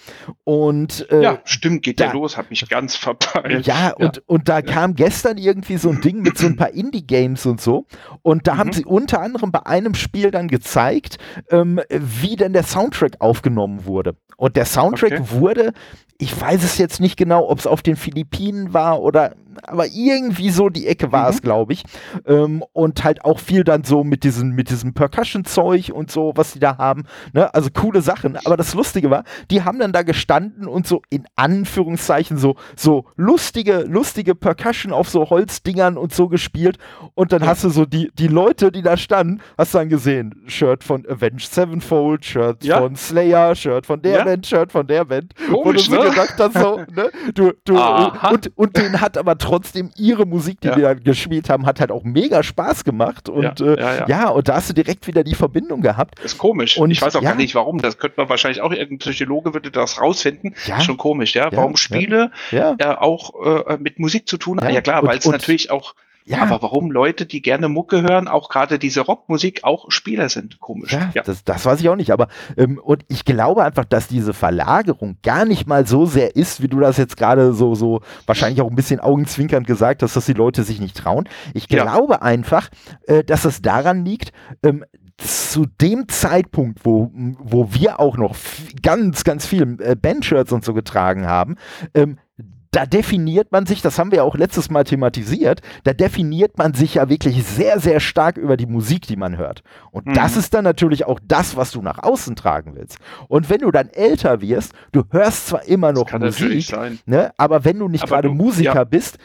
[SPEAKER 1] Und
[SPEAKER 2] ja, stimmt, geht ja
[SPEAKER 1] da-
[SPEAKER 2] los, hab mich ganz verpeilt.
[SPEAKER 1] ja, und, und da kam gestern irgendwie so ein Ding mit so ein paar Indie-Games und so. Und da haben
[SPEAKER 2] Mhm.
[SPEAKER 1] sie unter anderem bei einem Spiel dann gezeigt, ähm, wie denn der Soundtrack aufgenommen wurde. Und der Soundtrack
[SPEAKER 2] Okay.
[SPEAKER 1] wurde, ich weiß es jetzt nicht genau, ob es auf den Philippinen war oder, aber irgendwie so die Ecke war
[SPEAKER 2] Mhm.
[SPEAKER 1] es, glaube ich. Ähm, und halt auch viel dann so mit diesem, mit diesem Percussion-Zeug und so, was die da haben. Ne? Also coole Sachen. Aber das Lustige war, die haben dann da gestanden und so in Anführungszeichen so, so lustige, lustige Percussion auf so Holzdingern und so gespielt. Und dann hast du so die, die Leute, die da standen, hast du dann gesehen. Shirt von Avenged Sevenfold, Shirt
[SPEAKER 2] Ja.
[SPEAKER 1] von Slayer, Shirt von der
[SPEAKER 2] Ja.
[SPEAKER 1] Band, Shirt von der Band. wo du
[SPEAKER 2] Komisch,
[SPEAKER 1] so
[SPEAKER 2] ne?
[SPEAKER 1] gedacht hast, so, ne? Du, du,
[SPEAKER 2] Aha.
[SPEAKER 1] und, und denen hat aber trotzdem ihre Musik, die
[SPEAKER 2] Ja.
[SPEAKER 1] die da gespielt haben, hat halt auch mega Spaß gemacht. Und
[SPEAKER 2] Ja,
[SPEAKER 1] äh,
[SPEAKER 2] ja, ja.
[SPEAKER 1] ja, und da hast du direkt wieder die Verbindung gehabt.
[SPEAKER 2] Ist komisch.
[SPEAKER 1] Und
[SPEAKER 2] ich weiß auch gar nicht warum. Das könnte man wahrscheinlich auch, irgendein Psychologe würde das rausfinden.
[SPEAKER 1] Ja.
[SPEAKER 2] Ist schon komisch, ja. Warum. Spiele
[SPEAKER 1] Ja,
[SPEAKER 2] ja auch äh, mit Musik zu tun haben.
[SPEAKER 1] Ja,
[SPEAKER 2] klar, weil es natürlich auch,
[SPEAKER 1] ja.
[SPEAKER 2] aber warum Leute, die gerne Mucke hören, auch gerade diese Rockmusik, auch Spieler sind. Komisch.
[SPEAKER 1] Ja,
[SPEAKER 2] Ja.
[SPEAKER 1] Das, das weiß ich auch nicht, aber ähm, und ich glaube einfach, dass diese Verlagerung gar nicht mal so sehr ist, wie du das jetzt gerade so, so wahrscheinlich auch ein bisschen augenzwinkernd gesagt hast, dass die Leute sich nicht trauen. Ich
[SPEAKER 2] Ja.
[SPEAKER 1] glaube einfach, äh, dass es daran liegt, ähm, zu dem Zeitpunkt, wo, wo wir auch noch ganz, ganz viel äh, Bandshirts und so getragen haben, ähm, da definiert man sich, das haben wir auch letztes Mal thematisiert, da definiert man sich ja wirklich sehr, sehr stark über die Musik, die man hört. Und
[SPEAKER 2] Mhm.
[SPEAKER 1] das ist dann natürlich auch das, was du nach außen tragen willst. Und wenn du dann älter wirst, du hörst zwar immer noch Musik, ne, aber wenn du nicht gerade Musiker
[SPEAKER 2] ja.
[SPEAKER 1] bist,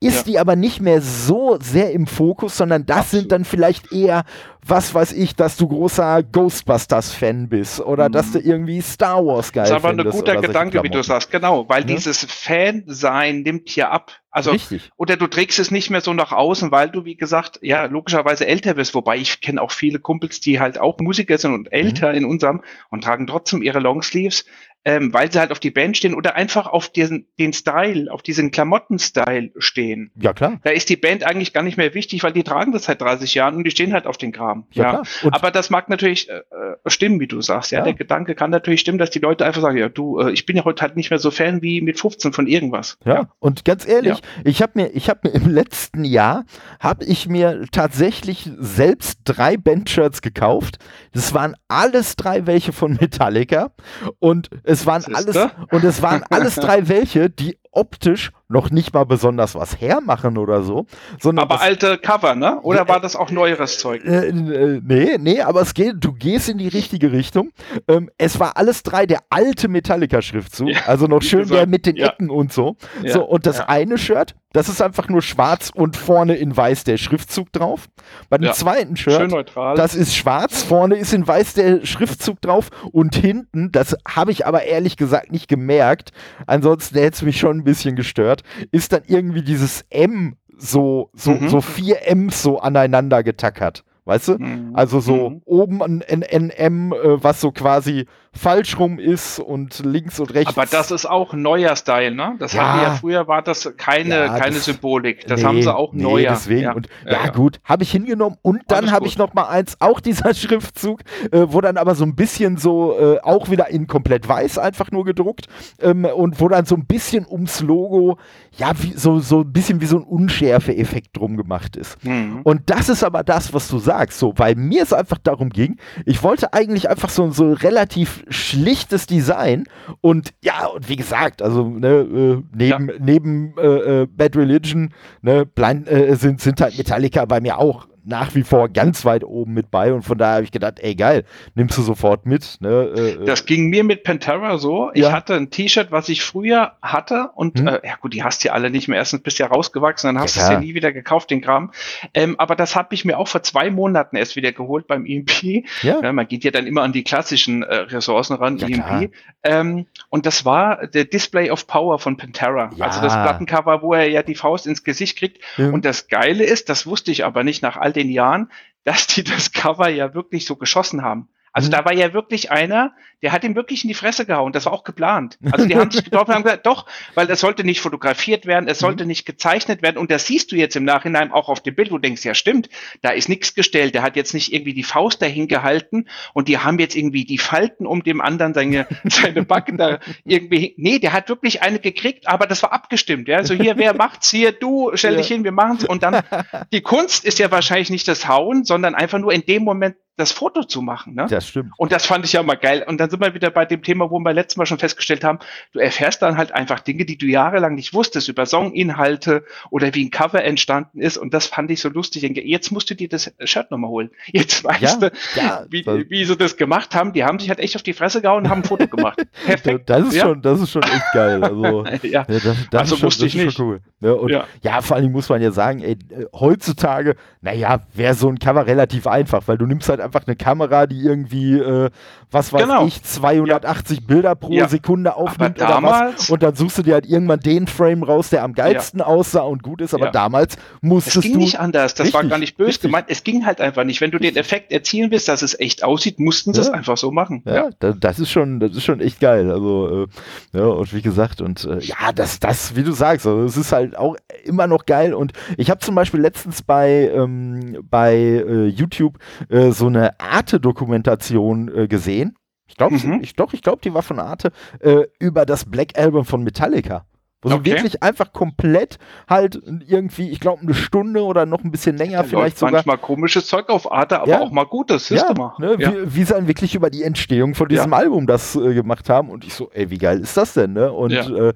[SPEAKER 1] ist
[SPEAKER 2] Ja.
[SPEAKER 1] die aber nicht mehr so sehr im Fokus, sondern das sind
[SPEAKER 2] Absolut.
[SPEAKER 1] dann vielleicht eher, was weiß ich, dass du großer Ghostbusters-Fan bist oder
[SPEAKER 2] Mhm.
[SPEAKER 1] dass du irgendwie Star Wars geil
[SPEAKER 2] Das ist aber ein guter Gedanke, wie du sagst. Genau, weil
[SPEAKER 1] Ne?
[SPEAKER 2] dieses Fan-Sein nimmt hier ab. Also,
[SPEAKER 1] Richtig.
[SPEAKER 2] oder du trägst es nicht mehr so nach außen, weil du, wie gesagt, ja, logischerweise älter wirst. Wobei ich kenne auch viele Kumpels, die halt auch Musiker sind und älter
[SPEAKER 1] Mhm.
[SPEAKER 2] in unserem und tragen trotzdem ihre Longsleeves, ähm, weil sie halt auf die Band stehen oder einfach auf diesen, den Style, auf diesen Klamotten-Style stehen.
[SPEAKER 1] Ja, klar.
[SPEAKER 2] Da ist die Band eigentlich gar nicht mehr wichtig, weil die tragen das seit 30 Jahren und die stehen halt auf den Kram.
[SPEAKER 1] Ja, klar. Und
[SPEAKER 2] Aber das mag natürlich äh, äh, stimmen, wie du sagst. Ja,
[SPEAKER 1] Ja.
[SPEAKER 2] der Gedanke kann natürlich stimmen, dass die Leute einfach sagen, ja, du, äh, ich bin ja heute halt nicht mehr so Fan wie mit 15 von irgendwas.
[SPEAKER 1] Ja, und ganz ehrlich, ich habe mir, ich habe mir im letzten Jahr, habe ich mir tatsächlich selbst drei Bandshirts gekauft. Das waren alles drei welche von Metallica und es waren
[SPEAKER 2] Siehste?
[SPEAKER 1] alles und es waren alles drei welche, die optisch noch nicht mal besonders was hermachen oder so, sondern
[SPEAKER 2] Aber
[SPEAKER 1] das,
[SPEAKER 2] alte Cover, ne? Oder
[SPEAKER 1] Ja,
[SPEAKER 2] war das auch neueres Zeug?
[SPEAKER 1] äh, äh, nee, nee, aber es geht, du gehst in die richtige Richtung. Ähm, es war alles drei der alte Metallica-Schriftzug,
[SPEAKER 2] Ja,
[SPEAKER 1] also noch schön
[SPEAKER 2] gesagt,
[SPEAKER 1] der mit den
[SPEAKER 2] ja.
[SPEAKER 1] Ecken und so.
[SPEAKER 2] Ja,
[SPEAKER 1] so, und das eine Shirt, das ist einfach nur schwarz und vorne in weiß der Schriftzug drauf. Bei dem zweiten Shirt, das ist schwarz, vorne ist in weiß der Schriftzug drauf und hinten, das habe ich aber ehrlich gesagt nicht gemerkt, ansonsten hätte es mich schon ein bisschen gestört, ist dann irgendwie dieses M so, so,
[SPEAKER 2] Mhm.
[SPEAKER 1] so vier M's so aneinander getackert. Weißt du?
[SPEAKER 2] Mhm.
[SPEAKER 1] Also so
[SPEAKER 2] Mhm.
[SPEAKER 1] oben ein NM, äh, was so quasi falsch rum ist und links und rechts.
[SPEAKER 2] Aber das ist auch neuer Style, ne? Das
[SPEAKER 1] Ja.
[SPEAKER 2] hatten wir ja früher, war das keine,
[SPEAKER 1] Ja,
[SPEAKER 2] keine
[SPEAKER 1] das-
[SPEAKER 2] Symbolik. Das
[SPEAKER 1] Nee,
[SPEAKER 2] haben sie auch
[SPEAKER 1] nee,
[SPEAKER 2] neuer.
[SPEAKER 1] Deswegen.
[SPEAKER 2] Ja.
[SPEAKER 1] Und,
[SPEAKER 2] Ja,
[SPEAKER 1] gut, habe ich hingenommen. Und dann habe ich noch mal eins, auch dieser Schriftzug, äh, wo dann aber so ein bisschen so, äh, auch wieder in komplett weiß einfach nur gedruckt ähm, und wo dann so ein bisschen ums Logo, ja, wie, so, so ein bisschen wie so ein Unschärfe-Effekt drum gemacht ist.
[SPEAKER 2] Mhm.
[SPEAKER 1] Und das ist aber das, was du sagst, so, weil mir es einfach darum ging, ich wollte eigentlich einfach so, so relativ schlichtes Design und ja, und wie gesagt, also ne, äh, neben, neben äh, äh, Bad Religion ne, Blind, äh, sind, sind halt Metallica bei mir auch nach wie vor ganz weit oben mit bei und von daher habe ich gedacht, ey geil, nimmst du sofort mit. Ne?
[SPEAKER 2] Äh, äh. das ging mir mit Pantera so. Ich ja. hatte ein T-Shirt, was ich früher hatte und hm. äh, ja gut, die hast du ja alle nicht mehr. Erstens bist du ja rausgewachsen, dann hast ja, du es ja nie wieder gekauft, den Kram. Ähm, aber das habe ich mir auch vor zwei Monaten erst wieder geholt beim EMP. Ja. ja man geht ja dann immer an die klassischen äh, Ressourcen ran, ja, EMP. Ähm, und das war der Display of Power von Pantera. Ja. Also das Plattencover, wo er ja die Faust ins Gesicht kriegt. Und das Geile ist, das wusste ich aber nicht nach all den Jahren, dass die das Cover ja wirklich so geschossen haben. Also mhm. da war ja wirklich einer, der hat ihm wirklich in die Fresse gehauen. Das war auch geplant. Also die haben sich getroffen und haben gesagt, doch, weil das sollte nicht fotografiert werden, es sollte mhm. nicht gezeichnet werden. Und das siehst du jetzt im Nachhinein auch auf dem Bild, wo du denkst, ja stimmt, da ist nichts gestellt. Der hat jetzt nicht irgendwie die Faust dahin gehalten und die haben jetzt irgendwie die Falten um dem anderen seine, seine Backen da irgendwie. Nee, der hat wirklich eine gekriegt, aber das war abgestimmt. Ja, so hier, wer macht's hier? Du, stell ja. dich hin, wir machen's. Und dann, die Kunst ist ja wahrscheinlich nicht das Hauen, sondern einfach nur in dem Moment das Foto zu machen. Ne?
[SPEAKER 1] Das stimmt.
[SPEAKER 2] Und das fand ich ja mal geil. Und dann sind wir wieder bei dem Thema, wo wir letztes Mal schon festgestellt haben, du erfährst dann halt einfach Dinge, die du jahrelang nicht wusstest, über Songinhalte oder wie ein Cover entstanden ist. Und das fand ich so lustig. Jetzt musst du dir das Shirt nochmal holen. Jetzt weißt ja, du, ja, wie, wie sie das gemacht haben. Die haben sich halt echt auf die Fresse gehauen und haben ein Foto gemacht.
[SPEAKER 1] Perfekt. Das ist, ja. schon, das ist schon echt geil. Also,
[SPEAKER 2] ja. das, das also ist schon, wusste ich nicht.
[SPEAKER 1] cool. Und, ja. ja, vor allem muss man ja sagen, ey, heutzutage, naja, wäre so ein Cover relativ einfach, weil du nimmst halt einfach eine Kamera, die irgendwie, äh, was weiß genau. ich, 280 ja. Bilder pro ja. Sekunde aufnimmt oder was. Und dann suchst du dir halt irgendwann den Frame raus, der am geilsten ja. aussah und gut ist. Aber damals musstest du. Es ging
[SPEAKER 2] du nicht anders. Das richtig, war gar nicht böse richtig. gemeint. Es ging halt einfach nicht. Wenn du den Effekt erzielen willst, dass es echt aussieht, mussten sie es einfach so machen.
[SPEAKER 1] Ja, das ist schon, das ist schon echt geil. Also, äh, ja, und wie gesagt, und äh, ja, das, das, wie du sagst, also, es ist halt auch immer noch geil. Und ich habe zum Beispiel letztens bei, ähm, bei äh, YouTube äh, so eine Arte-Dokumentation äh, gesehen. Ich glaube, mhm. ich, doch, ich glaube, die war von Arte, äh, über das Black Album von Metallica. Wo okay. sie wirklich einfach komplett halt irgendwie, ich glaube, eine Stunde oder noch ein bisschen länger da vielleicht sogar.
[SPEAKER 2] Manchmal komisches Zeug auf Arte, aber ja. auch mal gutes,
[SPEAKER 1] ja, mal. Ne, ja. wie, wie, sie dann wirklich über die Entstehung von diesem Album das äh, gemacht haben. Und ich so, ey, wie geil ist das denn, ne? Und
[SPEAKER 2] ja. äh,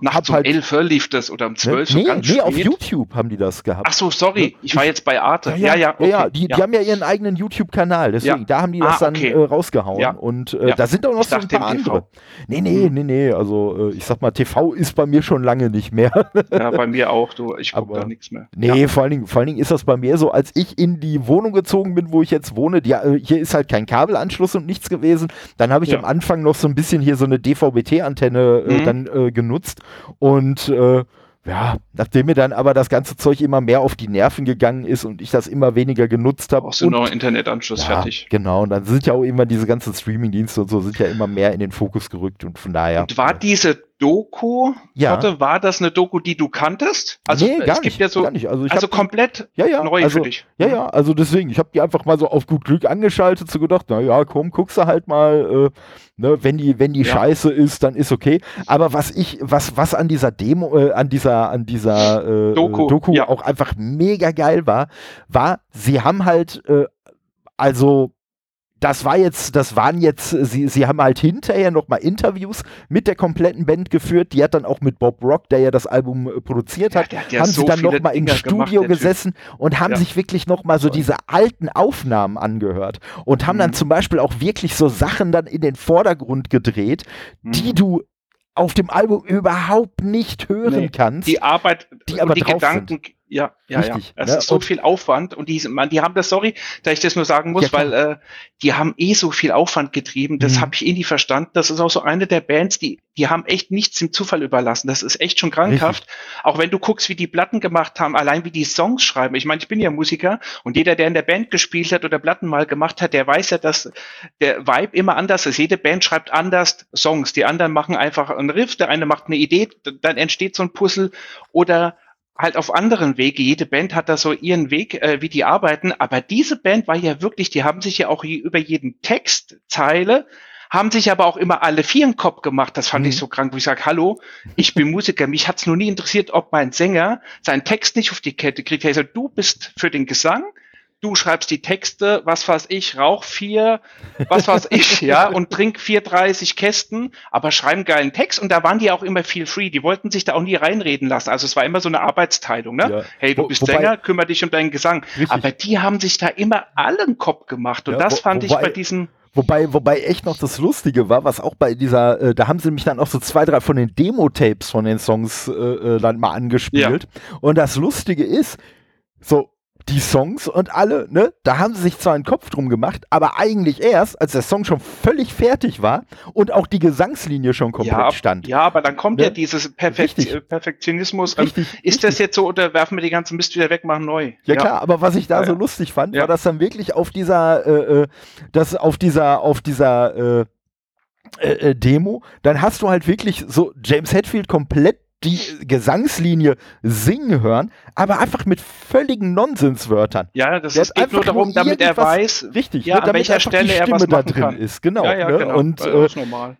[SPEAKER 2] Nachts um halt, 11 lief das oder um 12
[SPEAKER 1] ne? nee, ganz nee, auf YouTube haben die das gehabt.
[SPEAKER 2] Ach so, sorry, ich war jetzt bei Arte.
[SPEAKER 1] Ja, ja, okay. ja, die, die haben ja ihren eigenen YouTube-Kanal, deswegen, da haben die das ah, okay. dann äh, rausgehauen. Und äh, da sind auch noch so ein paar andere. Nee, nee, hm. nee, nee, also äh, ich sag mal, TV ist bei mir schon lange nicht mehr.
[SPEAKER 2] Ja, bei mir auch, du. Ich gucke da nichts mehr.
[SPEAKER 1] Nee, ja. vor, allen Dingen, vor allen Dingen ist das bei mir so, als ich in die Wohnung gezogen bin, wo ich jetzt wohne, die, äh, hier ist halt kein Kabelanschluss und nichts gewesen. Dann habe ich ja. am Anfang noch so ein bisschen hier so eine DVB-T-Antenne äh, mhm. dann äh, genutzt und äh, ja, nachdem mir dann aber das ganze Zeug immer mehr auf die Nerven gegangen ist und ich das immer weniger genutzt habe.
[SPEAKER 2] Brauchst du noch Internetanschluss ja, fertig.
[SPEAKER 1] Genau, und dann sind ja auch immer diese ganzen Streaming-Dienste und so sind ja immer mehr in den Fokus gerückt und von daher. Und
[SPEAKER 2] war diese Doku, ja. Warte, war das eine Doku, die du kanntest? Also nee,
[SPEAKER 1] gar es gibt nicht, ja
[SPEAKER 2] so,
[SPEAKER 1] nicht.
[SPEAKER 2] Also, also komplett
[SPEAKER 1] ja, ja,
[SPEAKER 2] neu
[SPEAKER 1] also,
[SPEAKER 2] für dich.
[SPEAKER 1] Ja, ja, also deswegen, ich habe die einfach mal so auf gut Glück angeschaltet, so gedacht, na ja, komm, guckst du halt mal, äh, ne, wenn die, wenn die ja. Scheiße ist, dann ist okay. Aber was ich, was, was an dieser Demo, äh, an dieser, an dieser äh, Doku, Doku ja. auch einfach mega geil war, war, sie haben halt, äh, also das war jetzt, das waren jetzt, sie, sie haben halt hinterher nochmal Interviews mit der kompletten Band geführt. Die hat dann auch mit Bob Rock, der ja das Album äh, produziert hat, ja, ja haben so sie dann nochmal im Studio gemacht, gesessen und haben ja. sich wirklich nochmal so diese alten Aufnahmen angehört und haben mhm. dann zum Beispiel auch wirklich so Sachen dann in den Vordergrund gedreht, mhm. die du auf dem Album überhaupt nicht hören nee, kannst.
[SPEAKER 2] Die Arbeit, die aber die Gedanken, sind. Ja, ja, Richtig, ja. Es ne? ist so und viel Aufwand und die, man, die haben das, sorry, dass ich das nur sagen muss, ja, weil äh, die haben eh so viel Aufwand getrieben. Das mhm. habe ich eh nie verstanden. Das ist auch so eine der Bands, die, die haben echt nichts dem Zufall überlassen. Das ist echt schon krankhaft. Richtig. Auch wenn du guckst, wie die Platten gemacht haben, allein wie die Songs schreiben. Ich meine, ich bin ja Musiker und jeder, der in der Band gespielt hat oder Platten mal gemacht hat, der weiß ja, dass der Vibe immer anders ist. Jede Band schreibt anders Songs. Die anderen machen einfach einen Riff, der eine macht eine Idee, dann entsteht so ein Puzzle oder halt auf anderen Wege. Jede Band hat da so ihren Weg, äh, wie die arbeiten. Aber diese Band war ja wirklich, die haben sich ja auch über jeden Textzeile haben sich aber auch immer alle vier einen Kopf gemacht. Das fand mhm. ich so krank, wo ich sage, hallo, ich bin Musiker. Mich hat's nur nie interessiert, ob mein Sänger seinen Text nicht auf die Kette kriegt. Also du bist für den Gesang, du schreibst die Texte, was weiß ich, rauch vier, was weiß ich, ja, und trink 430 Kästen, aber schreiben geilen Text und da waren die auch immer viel free. Die wollten sich da auch nie reinreden lassen. Also es war immer so eine Arbeitsteilung, ne? Ja. Hey, du wo, bist wobei, Sänger, kümmere dich um deinen Gesang. Richtig. Aber die haben sich da immer allen Kopf gemacht und ja, das wo, fand wobei, ich bei diesen
[SPEAKER 1] Wobei, wobei echt noch das Lustige war, was auch bei dieser, äh, da haben sie mich dann auch so zwei, drei von den Demo-Tapes von den Songs äh, äh dann mal angespielt. Ja. Und das Lustige ist, so, die Songs und alle, ne, da haben sie sich zwar einen Kopf drum gemacht, aber eigentlich erst, als der Song schon völlig fertig war und auch die Gesangslinie schon komplett
[SPEAKER 2] ja,
[SPEAKER 1] stand.
[SPEAKER 2] Ja, aber dann kommt ne? ja dieses Perfekt Richtig. Äh, Perfektionismus. Ähm, Richtig. ist Richtig. das jetzt so oder werfen wir die ganzen Mist wieder weg, machen neu?
[SPEAKER 1] Ja, ja. klar, aber was ich da ja, so lustig fand, war das dann wirklich auf dieser, äh, äh, das auf dieser, auf dieser äh, äh, äh, Demo, dann hast du halt wirklich so James Hetfield komplett die Gesangslinie singen hören, aber einfach mit völligen Nonsenswörtern.
[SPEAKER 2] Ja, das ist geht nur darum, damit er weiß,
[SPEAKER 1] richtig,
[SPEAKER 2] ja,
[SPEAKER 1] ne,
[SPEAKER 2] an welcher Stelle er was da drin kann.
[SPEAKER 1] ist. Genau.
[SPEAKER 2] Ja, ja, ne? genau.
[SPEAKER 1] Und äh,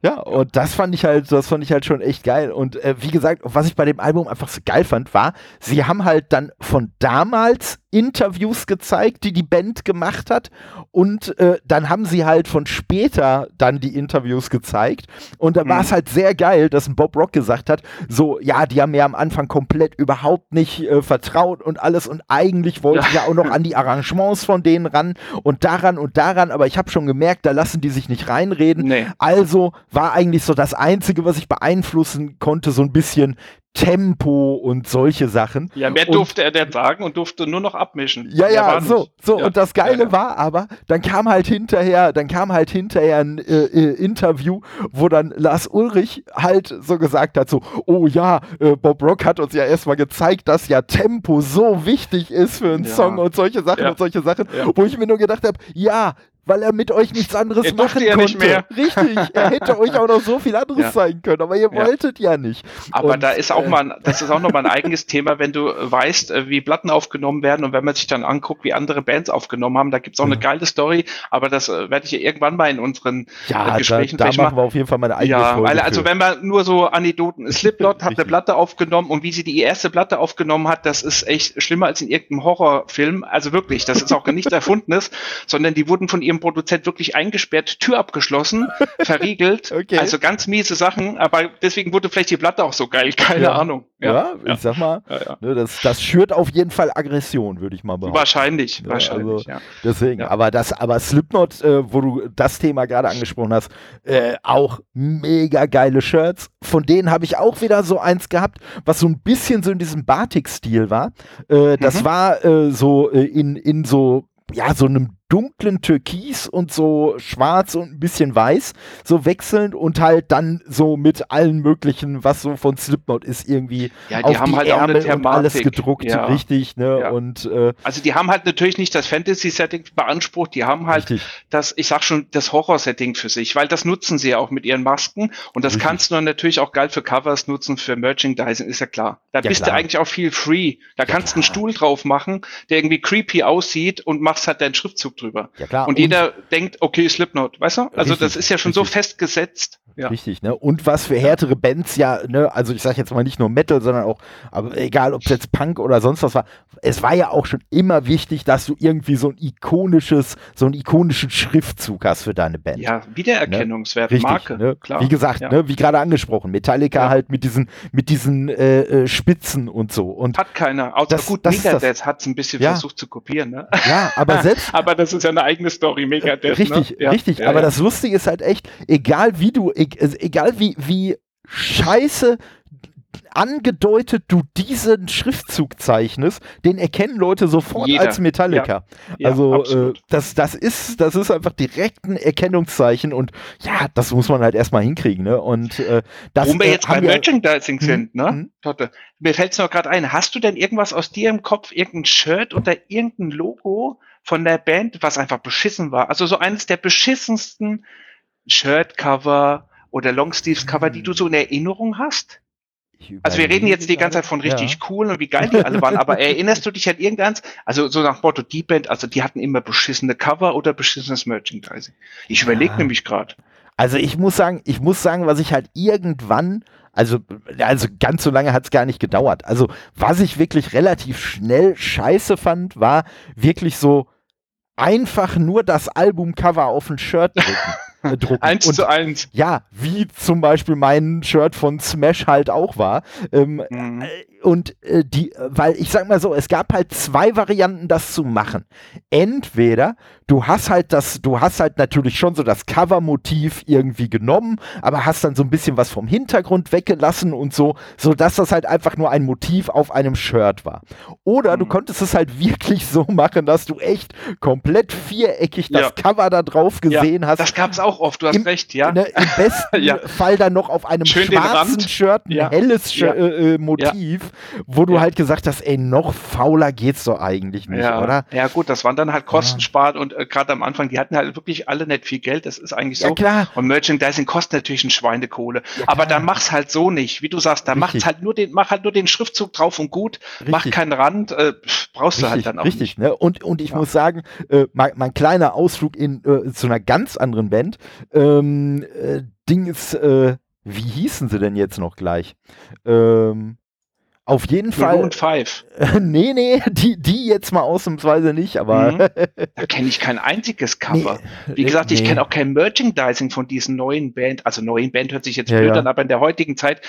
[SPEAKER 1] ja, und das fand ich halt, das fand ich halt schon echt geil. Und äh, wie gesagt, was ich bei dem Album einfach so geil fand, war, sie haben halt dann von damals Interviews gezeigt, die die Band gemacht hat. Und äh, dann haben sie halt von später dann die Interviews gezeigt. Und da mhm. war es halt sehr geil, dass ein Bob Rock gesagt hat, so, ja, die haben mir am Anfang komplett überhaupt nicht äh, vertraut und alles. Und eigentlich wollte ich ja auch noch an die Arrangements von denen ran und daran und daran. Aber ich habe schon gemerkt, da lassen die sich nicht reinreden. Nee. Also war eigentlich so das Einzige, was ich beeinflussen konnte, so ein bisschen Tempo und solche Sachen.
[SPEAKER 2] Ja, mehr durfte er denn sagen und durfte nur noch abmischen.
[SPEAKER 1] Ja, ja, so, so. Ja. Und das Geile ja, ja. war aber, dann kam halt hinterher, dann kam halt hinterher ein äh, äh, Interview, wo dann Lars Ulrich halt so gesagt hat, so, oh ja, äh, Bob Rock hat uns ja erstmal gezeigt, dass ja Tempo so wichtig ist für einen Song und solche Sachen und solche Sachen, wo ich mir nur gedacht habe, ja, weil er mit euch nichts anderes er machen ja konnte. Nicht mehr. Richtig, er hätte euch auch noch so viel anderes ja. zeigen können, aber ihr wolltet ja, nicht.
[SPEAKER 2] Aber und, da ist auch äh, mal, das ist auch noch mal ein eigenes Thema, wenn du weißt, äh, wie Platten aufgenommen werden und wenn man sich dann anguckt, wie andere Bands aufgenommen haben, da gibt's auch eine geile Story, aber das äh, werde ich ja irgendwann mal in unseren
[SPEAKER 1] ja, Gesprächen da, da machen wir auf jeden Fall mal eine eigene
[SPEAKER 2] Ja, weil, also wenn man nur so Anekdoten, Slipknot hat eine Platte aufgenommen und wie sie die erste Platte aufgenommen hat, das ist echt schlimmer als in irgendeinem Horrorfilm, also wirklich, das ist auch gar nichts Erfundenes, sondern die wurden von ihrem ihrem Produzent wirklich eingesperrt, Tür abgeschlossen, verriegelt. Okay. Also ganz miese Sachen, aber deswegen wurde vielleicht die Platte auch so geil, keine
[SPEAKER 1] ja.
[SPEAKER 2] Ahnung.
[SPEAKER 1] Ja, ja, ich sag mal, ne, das, das schürt auf jeden Fall Aggression, würde ich mal behaupten.
[SPEAKER 2] Wahrscheinlich, ne, wahrscheinlich, also, ja.
[SPEAKER 1] Deswegen, aber das, aber Slipknot, äh, wo du das Thema gerade angesprochen hast, äh, auch mega geile Shirts. Von denen habe ich auch wieder so eins gehabt, was so ein bisschen so in diesem Batik-Stil war. Äh, das mhm. war äh, so äh, in, in so ja, so einem dunklen Türkis und so schwarz und ein bisschen weiß, so wechselnd und halt dann so mit allen möglichen, was so von Slipknot ist, irgendwie
[SPEAKER 2] ja, die auf haben die halt Ärmel auch eine
[SPEAKER 1] alles gedruckt, ja. richtig, ne? Ja. Und äh,
[SPEAKER 2] also die haben halt natürlich nicht das Fantasy-Setting beansprucht, die haben halt richtig. das, ich sag schon, das Horror-Setting für sich, weil das nutzen sie ja auch mit ihren Masken und das richtig. kannst du dann natürlich auch geil für Covers nutzen, für Merchandising, ist ja klar. Da bist klar. du eigentlich auch viel free. Da kannst du einen Stuhl drauf machen, der irgendwie creepy aussieht und machst halt deinen Schriftzug drüber. Ja, klar. Und, und jeder denkt, okay, Slipknot, weißt du? Also richtig, das ist ja schon richtig. so festgesetzt. Ja.
[SPEAKER 1] Richtig, ne? Und was für härtere Bands ja, ne, also ich sag jetzt mal nicht nur Metal, sondern auch, aber egal ob es jetzt Punk oder sonst was war, es war ja auch schon immer wichtig, dass du irgendwie so ein ikonisches, so einen ikonischen Schriftzug hast für deine Band.
[SPEAKER 2] Ja, Wiedererkennungswert, ne? Marke,
[SPEAKER 1] ne? klar. Wie gesagt, ja. ne, wie gerade angesprochen, Metallica ja. halt mit diesen, mit diesen äh, äh, Spitzen und so. Und
[SPEAKER 2] hat keiner, außer das, gut, das Megadeth hat es ein bisschen versucht zu kopieren, ne?
[SPEAKER 1] Ja, aber selbst.
[SPEAKER 2] aber das ist ja eine eigene Story, Megadeth.
[SPEAKER 1] Richtig,
[SPEAKER 2] ne?
[SPEAKER 1] richtig. aber das Lustige ist halt echt, egal wie du, egal wie, wie scheiße angedeutet du diesen Schriftzug zeichnest, den erkennen Leute sofort Jeder. als Metallica. Ja. also ja, äh, das, das, ist, das ist einfach direkt ein Erkennungszeichen und ja, das muss man halt erstmal hinkriegen. Ne? Und, äh, das,
[SPEAKER 2] Wo wir jetzt äh, bei Merchandising sind, mhm. ne? Mhm. Totte. Mir fällt es noch gerade ein, hast du denn irgendwas aus dir im Kopf, irgendein Shirt oder irgendein Logo von der Band, was einfach beschissen war? Also so eines der beschissensten Shirtcover oder Longsleeves-Cover, die du so in Erinnerung hast? Also wir reden jetzt die ganze Zeit von richtig ja. cool und wie geil die alle waren, aber erinnerst du dich an irgendeins? Also so nach Motto, die Band, also die hatten immer beschissene Cover oder beschissenes Merchandising. Ich überlege ja. nämlich gerade.
[SPEAKER 1] Also ich muss sagen, ich muss sagen, was ich halt irgendwann, also, also ganz so lange hat es gar nicht gedauert. Also was ich wirklich relativ schnell scheiße fand, war wirklich so einfach nur das Albumcover auf ein Shirt drücken. äh, drucken.
[SPEAKER 2] Eins
[SPEAKER 1] Und
[SPEAKER 2] zu eins.
[SPEAKER 1] ja, wie zum Beispiel mein Shirt von Smash halt auch war. Ähm,
[SPEAKER 2] Mhm.
[SPEAKER 1] äh, und äh, die, äh, weil ich sag mal so, es gab halt zwei Varianten, das zu machen. Entweder du hast halt das, du hast halt natürlich schon so das Cover-Motiv irgendwie genommen, aber hast dann so ein bisschen was vom Hintergrund weggelassen und so, so dass das halt einfach nur ein Motiv auf einem Shirt war. Oder du
[SPEAKER 2] Mhm.
[SPEAKER 1] konntest es halt wirklich so machen, dass du echt komplett viereckig das
[SPEAKER 2] Ja.
[SPEAKER 1] Cover da drauf gesehen hast.
[SPEAKER 2] Das gab's auch oft, du hast
[SPEAKER 1] Im-
[SPEAKER 2] recht, ja.
[SPEAKER 1] Ne, Im besten
[SPEAKER 2] Ja.
[SPEAKER 1] Fall dann noch auf einem
[SPEAKER 2] Schön
[SPEAKER 1] schwarzen. Shirt ein
[SPEAKER 2] Ja.
[SPEAKER 1] helles
[SPEAKER 2] Ja.
[SPEAKER 1] äh, äh, Motiv, wo du
[SPEAKER 2] Ja.
[SPEAKER 1] halt gesagt hast, ey, noch fauler geht's doch eigentlich nicht,
[SPEAKER 2] ja.
[SPEAKER 1] oder?
[SPEAKER 2] ja, gut, das waren dann halt Kostensparen und äh, gerade am Anfang, die hatten halt wirklich alle nicht viel Geld, das ist eigentlich
[SPEAKER 1] Ja,
[SPEAKER 2] so.
[SPEAKER 1] klar.
[SPEAKER 2] Und Merchandising kostet natürlich ein Schweinekohle.
[SPEAKER 1] Ja,
[SPEAKER 2] aber dann mach's halt so nicht, wie du sagst, da
[SPEAKER 1] Richtig.
[SPEAKER 2] macht's halt nur den, mach halt nur den Schriftzug drauf und gut, mach
[SPEAKER 1] Richtig.
[SPEAKER 2] keinen Rand, äh, brauchst du
[SPEAKER 1] Richtig,
[SPEAKER 2] halt dann auch
[SPEAKER 1] richtig,
[SPEAKER 2] nicht.
[SPEAKER 1] ne? Und, und ich
[SPEAKER 2] Ja.
[SPEAKER 1] muss sagen, äh, mein, mein kleiner Ausflug in, äh, zu einer ganz anderen Band, ähm, äh, Ding ist, äh, wie hießen sie denn jetzt noch gleich? Ähm, auf jeden Fall.
[SPEAKER 2] Maroon 5.
[SPEAKER 1] nee, nee, die, die jetzt mal ausnahmsweise nicht, aber.
[SPEAKER 2] Mhm. Da kenne ich kein einziges Cover.
[SPEAKER 1] Nee,
[SPEAKER 2] Wie gesagt, ich
[SPEAKER 1] nee.
[SPEAKER 2] kenne auch kein Merchandising von diesen neuen Band. Also neuen Band hört sich jetzt
[SPEAKER 1] Ja,
[SPEAKER 2] blöd
[SPEAKER 1] ja.
[SPEAKER 2] an, aber in der heutigen Zeit,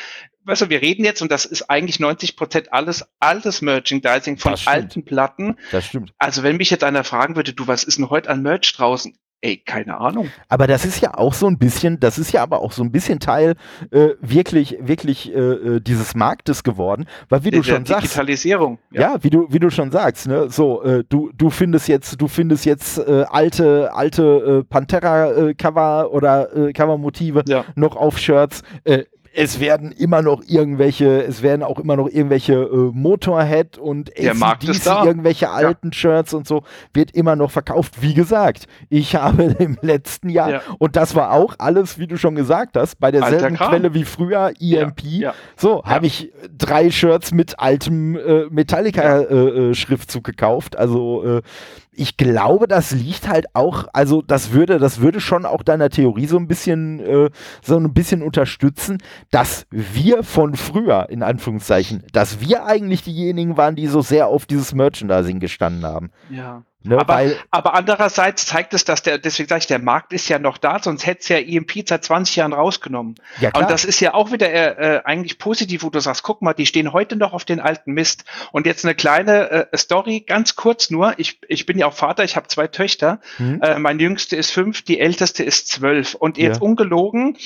[SPEAKER 2] weißt du, wir reden jetzt und das ist eigentlich 90 Prozent alles altes Merchandising von alten Platten.
[SPEAKER 1] Das stimmt.
[SPEAKER 2] Also wenn mich jetzt einer fragen würde, du, was ist denn heute an Merch draußen? Ey, keine Ahnung.
[SPEAKER 1] Aber das ist ja auch so ein bisschen, das ist ja aber auch so ein bisschen Teil äh, wirklich, wirklich äh, äh, dieses Marktes geworden, weil wie du
[SPEAKER 2] Der
[SPEAKER 1] schon sagst,
[SPEAKER 2] Digitalisierung.
[SPEAKER 1] ja, wie du, wie du schon sagst, ne, so, äh, du, du findest jetzt, du findest jetzt äh, alte, alte äh, Pantera-Cover oder äh, Cover-Motive
[SPEAKER 2] Ja.
[SPEAKER 1] noch auf Shirts. Äh, es werden immer noch irgendwelche, es werden auch immer noch irgendwelche äh, Motorhead und AC/DC, irgendwelche alten Shirts und so, wird immer noch verkauft. Wie gesagt, ich habe im letzten Jahr,
[SPEAKER 2] Ja.
[SPEAKER 1] und das war auch alles, wie du schon gesagt hast, bei derselben. Quelle wie früher, EMP,
[SPEAKER 2] Ja.
[SPEAKER 1] so,
[SPEAKER 2] Ja.
[SPEAKER 1] habe ich drei Shirts mit altem äh, Metallica-Schriftzug gekauft. Also äh, ich glaube, das liegt halt auch, also das würde, das würde schon auch deiner Theorie so ein bisschen, äh, so ein bisschen unterstützen, dass wir von früher, in Anführungszeichen, dass wir eigentlich diejenigen waren, die so sehr auf dieses Merchandising gestanden haben.
[SPEAKER 2] ja.
[SPEAKER 1] Ne?
[SPEAKER 2] Aber,
[SPEAKER 1] Weil,
[SPEAKER 2] aber andererseits zeigt es, dass der, deswegen sage ich, der Markt ist ja noch da, sonst hätte es ja EMP seit 20 Jahren rausgenommen.
[SPEAKER 1] ja klar,
[SPEAKER 2] Und das ist ja auch wieder äh, äh, eigentlich positiv, wo du sagst, guck mal, die stehen heute noch auf den alten Mist. Und jetzt eine kleine äh, Story, ganz kurz nur. Ich, ich bin ja auch Vater, ich habe zwei Töchter.
[SPEAKER 1] Hm?
[SPEAKER 2] Äh, mein jüngste ist fünf, die älteste ist zwölf. Und jetzt
[SPEAKER 1] Ja.
[SPEAKER 2] ungelogen,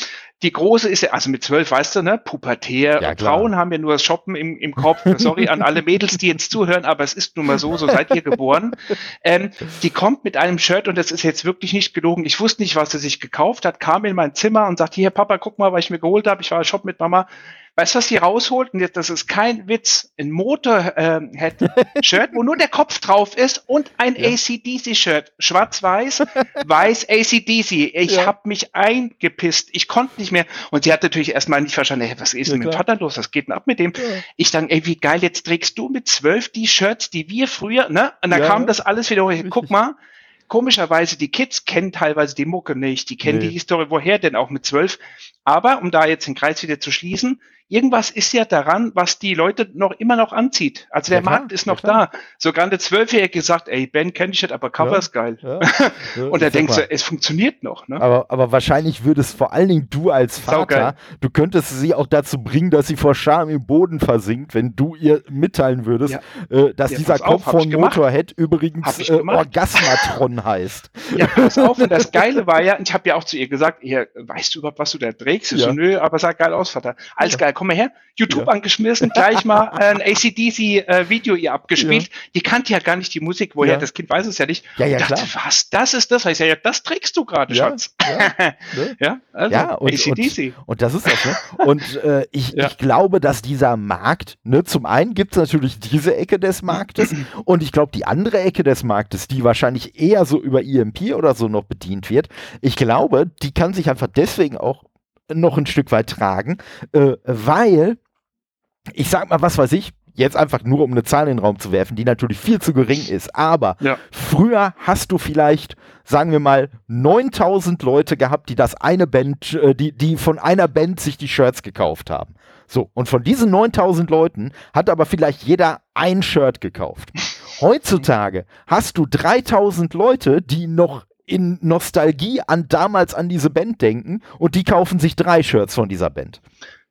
[SPEAKER 2] die große ist ja, also mit zwölf, weißt du, ne, pubertär.
[SPEAKER 1] Ja.
[SPEAKER 2] Frauen haben ja nur das Shoppen im, im Kopf. Sorry an alle Mädels, die jetzt zuhören, aber es ist nun mal so, so seid ihr geboren. Ähm, die kommt mit einem Shirt und das ist jetzt wirklich nicht gelogen. Ich wusste nicht, was sie sich gekauft hat, kam in mein Zimmer und sagte, hier Papa, guck mal, was ich mir geholt habe. Ich war shoppen mit Mama. Weißt du, was sie rausholt? Und jetzt, das ist kein Witz. Ein Motorhead-Shirt, wo nur der Kopf drauf ist und ein
[SPEAKER 1] Ja.
[SPEAKER 2] ACDC-Shirt. Schwarz-weiß, weiß ACDC. Ich
[SPEAKER 1] Ja.
[SPEAKER 2] hab mich eingepisst. Ich konnte nicht mehr. Und sie hat natürlich erstmal nicht verstanden, hey, was ist
[SPEAKER 1] Ja,
[SPEAKER 2] denn mit dem. Vater los? Was geht denn ab mit dem? Ich dachte, ey, wie geil, jetzt trägst du mit zwölf die Shirts, die wir früher, ne? Und da
[SPEAKER 1] Ja,
[SPEAKER 2] kam
[SPEAKER 1] ja.
[SPEAKER 2] das alles wieder hoch. Guck mal, komischerweise, die Kids kennen teilweise die Mucke nicht. Die kennen
[SPEAKER 1] Nee.
[SPEAKER 2] die Historie, woher denn auch mit zwölf. Aber, um da jetzt den Kreis wieder zu schließen, irgendwas ist ja daran, was die Leute noch immer noch anzieht. Also der
[SPEAKER 1] Ja, klar,
[SPEAKER 2] Markt ist
[SPEAKER 1] ja,
[SPEAKER 2] noch
[SPEAKER 1] klar.
[SPEAKER 2] da. Sogar eine Zwölfjährige gesagt, ey, Ben kenn ich nicht, aber Cover
[SPEAKER 1] Ja.
[SPEAKER 2] ist geil.
[SPEAKER 1] ja, ja,
[SPEAKER 2] Und da denkst du, es funktioniert noch, ne?
[SPEAKER 1] Aber, aber wahrscheinlich würdest vor allen Dingen du als Vater, du könntest sie auch dazu bringen, dass sie vor Scham im Boden versinkt, wenn du ihr mitteilen würdest, äh, dass
[SPEAKER 2] Ja,
[SPEAKER 1] dieser Kopf von. Motorhead übrigens äh. Orgasmatron heißt.
[SPEAKER 2] Ja, pass auf, und das Geile war ja, ich habe ja auch zu ihr gesagt, hier, weißt du überhaupt, was du da trägst?
[SPEAKER 1] Ja.
[SPEAKER 2] so, nö, aber sah geil aus, Vater. Alles
[SPEAKER 1] Ja.
[SPEAKER 2] geil, komm mal her. YouTube
[SPEAKER 1] Ja.
[SPEAKER 2] angeschmissen, gleich mal ein ACDC-Video ihr abgespielt. Die kannte ja gar nicht die Musik, woher,
[SPEAKER 1] Ja.
[SPEAKER 2] das Kind weiß es ja nicht.
[SPEAKER 1] Ja, ja,
[SPEAKER 2] Und dachte,
[SPEAKER 1] klar.
[SPEAKER 2] was, das ist das? Ich sag, ja, das trägst du gerade,
[SPEAKER 1] Ja,
[SPEAKER 2] Schatz.
[SPEAKER 1] ja, ne?
[SPEAKER 2] ja, also
[SPEAKER 1] Ja, und-
[SPEAKER 2] ACDC.
[SPEAKER 1] Und das ist das, ne? Und äh, ich,
[SPEAKER 2] Ja.
[SPEAKER 1] ich glaube, dass dieser Markt, ne, zum einen gibt es natürlich diese Ecke des Marktes und ich glaube, die andere Ecke des Marktes, die wahrscheinlich eher so über EMP oder so noch bedient wird, ich glaube, die kann sich einfach deswegen auch noch ein Stück weit tragen, äh, weil, ich sag mal, was weiß ich, jetzt einfach nur um eine Zahl in den Raum zu werfen, die natürlich viel zu gering ist, aber
[SPEAKER 2] Ja.
[SPEAKER 1] Früher hast du vielleicht, sagen wir mal, 9000 Leute gehabt, die das eine Band, äh, die, die von einer Band sich die Shirts gekauft haben. So, und von diesen 9000 Leuten hat aber vielleicht jeder ein Shirt gekauft. Heutzutage hast du 3000 Leute, die noch in Nostalgie an damals an diese Band denken und die kaufen sich drei Shirts von dieser Band.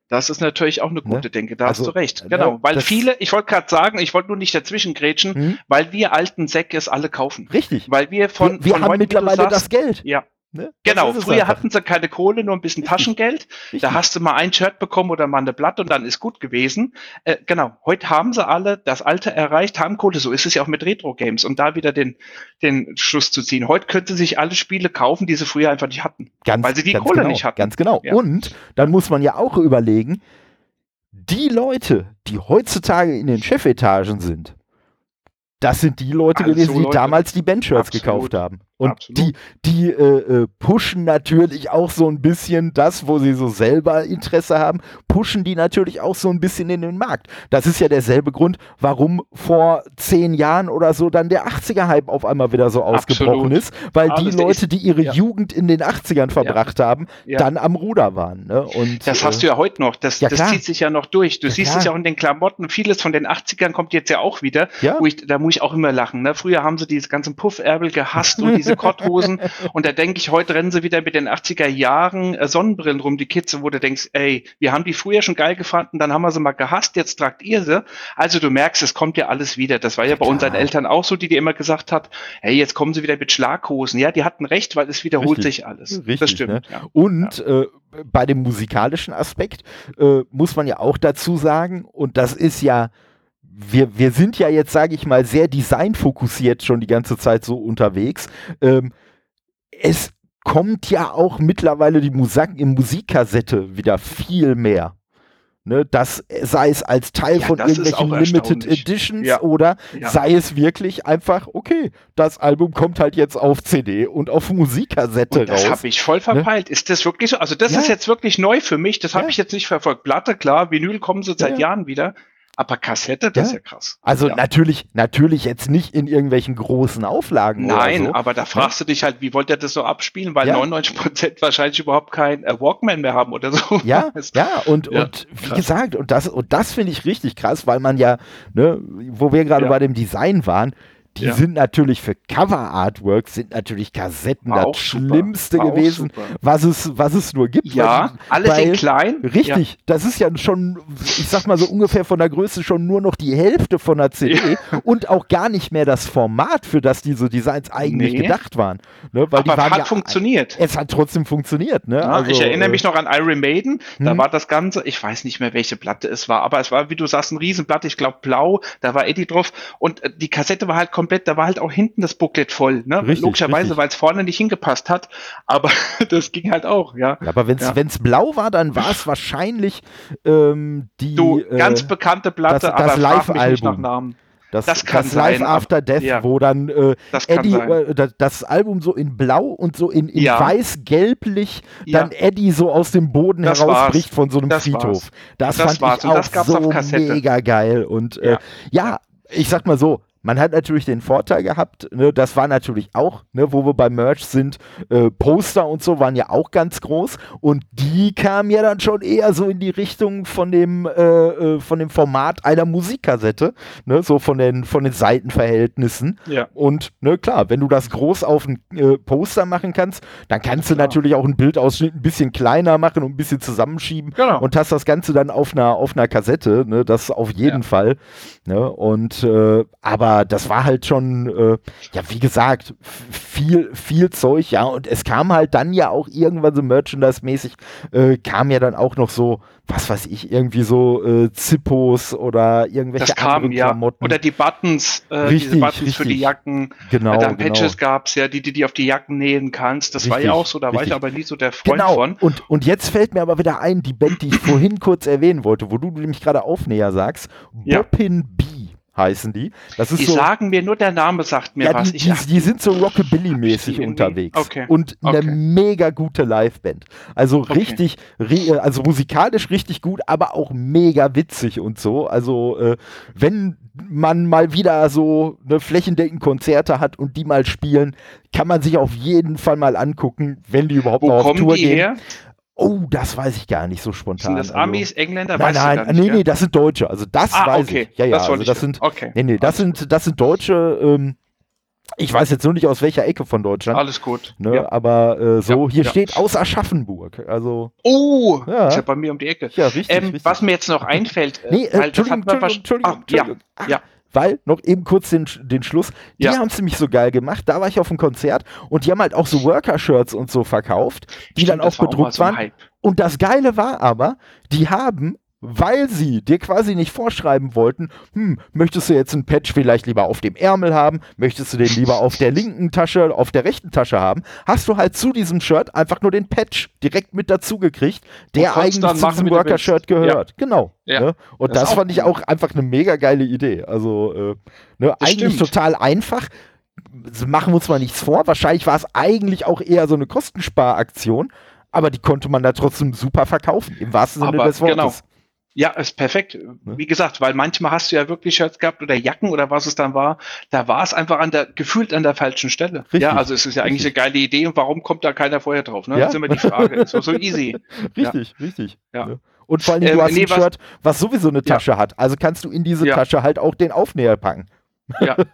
[SPEAKER 2] Das ist natürlich auch eine gute ne? Denke, da also, hast du recht.
[SPEAKER 1] Ne,
[SPEAKER 2] genau, weil viele, ich wollte gerade sagen, ich wollte nur nicht dazwischen grätschen, hm? weil wir alten Säcke es alle kaufen.
[SPEAKER 1] Richtig.
[SPEAKER 2] Weil wir von,
[SPEAKER 1] wir, wir
[SPEAKER 2] von
[SPEAKER 1] haben mittlerweile sagst, das Geld.
[SPEAKER 2] Ja, Ne? Genau, früher hatten sie keine Kohle, nur ein bisschen. Taschengeld. Da hast du mal ein Shirt bekommen oder mal eine Blatt und dann ist gut gewesen. Äh, genau, heute haben sie alle das Alter erreicht, haben Kohle. So ist es ja auch mit Retro-Games. Und da wieder den, den Schluss zu ziehen. Heute können sie sich alle Spiele kaufen, die sie früher einfach nicht hatten.
[SPEAKER 1] Ganz,
[SPEAKER 2] weil sie die
[SPEAKER 1] Kohle
[SPEAKER 2] genau, nicht hatten.
[SPEAKER 1] Ganz genau. Ja. Und dann muss man ja auch überlegen, die Leute, die heutzutage in den Chefetagen sind, das sind die Leute also gewesen, die Leute. damals die Bandshirts gekauft haben. Und Absolut. die, die äh, äh, pushen natürlich auch so ein bisschen das, wo sie so selber Interesse haben, pushen die natürlich auch so ein bisschen in den Markt. Das ist ja derselbe Grund, warum vor zehn Jahren oder so dann der 80er-Hype auf einmal wieder so ausgebrochen Absolut. ist, weil Alles die Leute, die ihre ja. Jugend in den 80ern verbracht ja. haben, ja. dann am Ruder waren. Ne? Und,
[SPEAKER 2] das hast äh, du ja heute noch, das, das zieht sich ja noch durch. Du siehst es ja auch in den Klamotten, vieles von den 80ern kommt jetzt ja auch wieder, wo ich, da muss ich auch immer lachen. Ne? Früher haben sie diese ganzen Puffärbel gehasst und diese diese Korthosen. und da denke ich, heute rennen sie wieder mit den 80er Jahren äh, Sonnenbrillen rum, die Kids, wo du denkst, ey, wir haben die früher schon geil gefunden, dann haben wir sie mal gehasst, jetzt tragt ihr sie. Also du merkst, es kommt ja alles wieder. Das war ja bei unseren Eltern auch so, die dir immer gesagt hat, hey, jetzt kommen sie wieder mit Schlaghosen. Ja, die hatten recht, weil es wiederholt Richtig. sich alles.
[SPEAKER 1] Richtig, das stimmt. Ne? Ja. Und ja. Äh, bei dem musikalischen Aspekt äh, muss man ja auch dazu sagen, und das ist ja wir, wir sind ja jetzt, sage ich mal, sehr designfokussiert schon die ganze Zeit so unterwegs. Ähm, es kommt ja auch mittlerweile die Musik in Musikkassette wieder viel mehr. Ne, das sei es als Teil ja, von irgendwelchen Limited Editions ja. oder ja. sei es wirklich einfach, okay, das Album kommt halt jetzt auf CD und auf Musikkassette und
[SPEAKER 2] raus. Das habe ich voll ne? verpeilt. Ne? Ist das wirklich so? Also das ist jetzt wirklich neu für mich. Das habe ich jetzt nicht verfolgt. Platte, klar, Vinyl kommen sie seit Jahren wieder. Aber Kassette, das ja. ist ja krass.
[SPEAKER 1] Also
[SPEAKER 2] ja.
[SPEAKER 1] natürlich, natürlich jetzt nicht in irgendwelchen großen Auflagen.
[SPEAKER 2] Nein,
[SPEAKER 1] so.
[SPEAKER 2] aber da fragst ja. du dich halt, wie wollt ihr das so abspielen, weil ja. 99 Prozent wahrscheinlich überhaupt kein äh, Walkman mehr haben oder so.
[SPEAKER 1] Ja, ja, und, und wie krass. gesagt, und das, und das finde ich richtig krass, weil man ja, ne, wo wir gerade bei dem Design waren, die ja. sind natürlich für Cover-Artworks, sind natürlich Kassetten das Schlimmste super. gewesen, was es, was es nur gibt.
[SPEAKER 2] Ja, alles weil, in klein.
[SPEAKER 1] Richtig, ja. das ist ja schon, ich sag mal so ungefähr von der Größe schon nur noch die Hälfte von der CD ja. und auch gar nicht mehr das Format, für das diese Designs eigentlich nee. gedacht waren. Ne? Weil
[SPEAKER 2] Aber
[SPEAKER 1] waren
[SPEAKER 2] hat funktioniert.
[SPEAKER 1] Es hat trotzdem funktioniert. Ne?
[SPEAKER 2] Also, ich erinnere äh, mich noch an Iron Maiden, da hm. war das Ganze, ich weiß nicht mehr, welche Platte es war, aber es war, wie du sagst, ein Riesenblatt, ich glaube blau, da war Eddie drauf und äh, die Kassette war halt komplett, da war halt auch hinten das Booklet voll, ne? Richtig, Logischerweise, weil es vorne nicht hingepasst hat, aber das ging halt auch, ja.
[SPEAKER 1] ja aber wenn es ja. blau war, dann war es wahrscheinlich ähm, die
[SPEAKER 2] du, äh, ganz bekannte Platte,
[SPEAKER 1] das, das Live-Album. Das, das, kann das Live sein, After Death, ja. wo dann äh, das, Eddie, äh, das, das, Album so in Blau und so in, in ja. weiß-gelblich ja. dann Eddie so aus dem Boden herausbricht von so einem Friedhof. Das, fand ich auch so mega geil. Und äh, ja, ich sag mal so, man hat natürlich den Vorteil gehabt, ne, das war natürlich auch, ne, wo wir bei Merch sind, äh, Poster und so waren ja auch ganz groß und die kamen ja dann schon eher so in die Richtung von dem, äh, äh, von dem Format einer Musikkassette, ne, so von den, von den Seitenverhältnissen. Ja. Und ne, klar, wenn du das groß auf ein äh, Poster machen kannst, dann kannst du natürlich auch einen Bildausschnitt ein bisschen kleiner machen und ein bisschen zusammenschieben genau. und hast das Ganze dann auf einer, auf einer Kassette, ne, das auf jeden ja. Fall. Ne, und äh, aber das war halt schon, äh, ja, wie gesagt, viel, viel Zeug, ja. Und es kam halt dann ja auch irgendwann so Merchandise-mäßig, äh, kam ja dann auch noch so, was weiß ich, irgendwie so äh, Zippos oder irgendwelche das kam, anderen Klamotten.
[SPEAKER 2] Ja. Oder die Buttons, äh, richtig, diese Buttons richtig. für die Jacken.
[SPEAKER 1] Genau.
[SPEAKER 2] Dann genau. Patches gab es ja, die, die die auf die Jacken nähen kannst. Das richtig, war ja auch so, da war ich aber nie so der Freund
[SPEAKER 1] genau.
[SPEAKER 2] von.
[SPEAKER 1] Und, und jetzt fällt mir aber wieder ein, die Band, die ich vorhin kurz erwähnen wollte, wo du nämlich gerade Aufnäher sagst, ja. Boppin B heißen die.
[SPEAKER 2] Das ist die so, sagen mir, nur der Name sagt mir
[SPEAKER 1] ja,
[SPEAKER 2] was.
[SPEAKER 1] Die, die, die sind so Rockabilly-mäßig unterwegs.
[SPEAKER 2] Okay.
[SPEAKER 1] Und eine
[SPEAKER 2] okay.
[SPEAKER 1] mega gute Liveband. Also okay. richtig, also musikalisch richtig gut, aber auch mega witzig und so. Also äh, wenn man mal wieder so eine flächendeckend Konzerte hat und die mal spielen, kann man sich auf jeden Fall mal angucken, wenn die überhaupt
[SPEAKER 2] Wo
[SPEAKER 1] noch auf Tour gehen.
[SPEAKER 2] Her?
[SPEAKER 1] Oh, das weiß ich gar nicht so spontan.
[SPEAKER 2] Sind das Amis, Engländer?
[SPEAKER 1] Nein, nein,
[SPEAKER 2] nicht,
[SPEAKER 1] nee, nee, das sind Deutsche. Also das
[SPEAKER 2] Ah,
[SPEAKER 1] weiß
[SPEAKER 2] okay.
[SPEAKER 1] ich. Ja, ja,
[SPEAKER 2] Das
[SPEAKER 1] also das sind,
[SPEAKER 2] Okay.
[SPEAKER 1] nee, nee, das sind, das sind Deutsche, ähm, ich weiß jetzt nur nicht aus welcher Ecke von Deutschland.
[SPEAKER 2] Alles gut.
[SPEAKER 1] Ne,
[SPEAKER 2] Ja.
[SPEAKER 1] Aber äh, so,
[SPEAKER 2] Ja,
[SPEAKER 1] hier
[SPEAKER 2] ja.
[SPEAKER 1] steht aus Aschaffenburg. Also,
[SPEAKER 2] Oh,
[SPEAKER 1] Ja.
[SPEAKER 2] ist ja bei mir um die Ecke.
[SPEAKER 1] ja, richtig.
[SPEAKER 2] Ähm,
[SPEAKER 1] richtig.
[SPEAKER 2] was mir jetzt noch einfällt, äh,
[SPEAKER 1] nee, äh, Entschuldigung,
[SPEAKER 2] hat man
[SPEAKER 1] Entschuldigung, Entschuldigung,
[SPEAKER 2] Ah, ja,
[SPEAKER 1] Entschuldigung. Ach,
[SPEAKER 2] ja.
[SPEAKER 1] Weil, noch eben kurz den, den Schluss, die
[SPEAKER 2] Ja.
[SPEAKER 1] haben es nämlich so geil gemacht. Da war ich auf dem Konzert und die haben halt auch so Worker-Shirts und so verkauft, die
[SPEAKER 2] Stimmt,
[SPEAKER 1] dann auch bedruckt
[SPEAKER 2] so ein
[SPEAKER 1] waren. Und das Geile war aber, die haben, weil sie dir quasi nicht vorschreiben wollten, hm, möchtest du jetzt einen Patch vielleicht lieber auf dem Ärmel haben, möchtest du den lieber auf der linken Tasche, auf der rechten Tasche haben, hast du halt zu diesem Shirt einfach nur den Patch direkt mit dazu gekriegt, der eigentlich zu diesem Worker-Shirt gehört. Genau.
[SPEAKER 2] Ja.
[SPEAKER 1] Ne? Und
[SPEAKER 2] Das
[SPEAKER 1] das, fand ich auch einfach eine mega geile Idee. Also, äh, ne, eigentlich
[SPEAKER 2] stimmt.
[SPEAKER 1] total einfach. Machen wir uns mal nichts vor. Wahrscheinlich war es eigentlich auch eher so eine Kostensparaktion, aber die konnte man da trotzdem super verkaufen, im wahrsten Sinne
[SPEAKER 2] Aber
[SPEAKER 1] des Wortes.
[SPEAKER 2] genau. Ja, ist perfekt. Wie gesagt, weil manchmal hast du ja wirklich Shirts gehabt oder Jacken oder was es dann war. Da war es einfach an der, gefühlt an der falschen Stelle.
[SPEAKER 1] Richtig.
[SPEAKER 2] Ja, also es ist ja eigentlich eine geile Idee und warum kommt da keiner vorher drauf? Ne?
[SPEAKER 1] Ja.
[SPEAKER 2] Das ist immer die Frage. so, so easy.
[SPEAKER 1] Richtig, richtig.
[SPEAKER 2] Ja.
[SPEAKER 1] Ne? Und vor allem,
[SPEAKER 2] Ähm,
[SPEAKER 1] du hast
[SPEAKER 2] nee,
[SPEAKER 1] ein
[SPEAKER 2] was-
[SPEAKER 1] Shirt, was sowieso eine Tasche hat. Also kannst du in diese
[SPEAKER 2] Ja.
[SPEAKER 1] Tasche halt auch den Aufnäher packen.
[SPEAKER 2] Ja.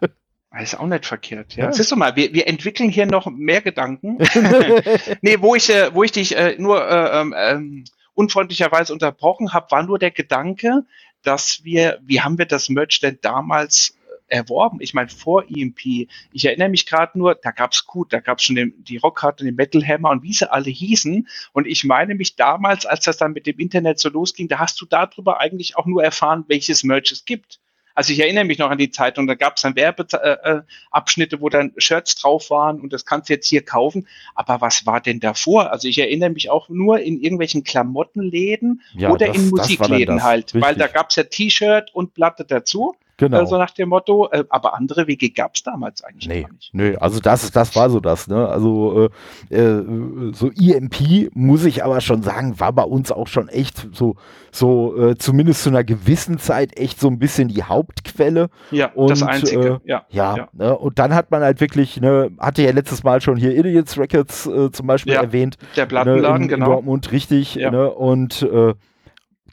[SPEAKER 2] Das ist auch nicht verkehrt. Ja.
[SPEAKER 1] Ja.
[SPEAKER 2] Siehst du mal, wir, wir entwickeln hier noch mehr Gedanken. nee, wo ich, äh, wo ich dich äh, nur äh, ähm, ähm, unfreundlicherweise unterbrochen habe, war nur der Gedanke, dass wir, wie haben wir das Merch denn damals äh, erworben? Ich meine, vor EMP. Ich erinnere mich gerade nur, da gab's gut, da gab's schon den, die Rockhard und den Metal Hammer und wie sie alle hießen. Und ich meine mich damals, als das dann mit dem Internet so losging, da hast du darüber eigentlich auch nur erfahren, welches Merch es gibt. Also ich erinnere mich noch an die Zeit und da gab es dann Werbeabschnitte, äh, Abschnitte, wo dann Shirts drauf waren und das kannst du jetzt hier kaufen. Aber was war denn davor? Also ich erinnere mich auch nur in irgendwelchen Klamottenläden
[SPEAKER 1] Ja,
[SPEAKER 2] oder
[SPEAKER 1] das-
[SPEAKER 2] in Musikläden halt, weil
[SPEAKER 1] Richtig.
[SPEAKER 2] da gab es ja T-Shirt und Platte dazu,
[SPEAKER 1] Genau.
[SPEAKER 2] also nach dem Motto. Äh, aber andere Wege gab es damals eigentlich
[SPEAKER 1] Nee,
[SPEAKER 2] nicht.
[SPEAKER 1] nö, also das, das war so das, ne? Also äh, äh, so EMP, muss ich aber schon sagen, war bei uns auch schon echt so, so äh, zumindest zu einer gewissen Zeit echt so ein bisschen die Hauptquelle.
[SPEAKER 2] Ja,
[SPEAKER 1] Und,
[SPEAKER 2] das Einzige.
[SPEAKER 1] äh,
[SPEAKER 2] ja,
[SPEAKER 1] Ja,
[SPEAKER 2] ja.
[SPEAKER 1] Ne? und dann hat man halt wirklich, ne, hatte ja letztes Mal schon hier Idiots Records äh, zum Beispiel
[SPEAKER 2] Ja,
[SPEAKER 1] erwähnt.
[SPEAKER 2] Der
[SPEAKER 1] ne,
[SPEAKER 2] Plattenladen,
[SPEAKER 1] in, in
[SPEAKER 2] genau.
[SPEAKER 1] Dortmund, richtig.
[SPEAKER 2] Ja.
[SPEAKER 1] Ne? Und äh,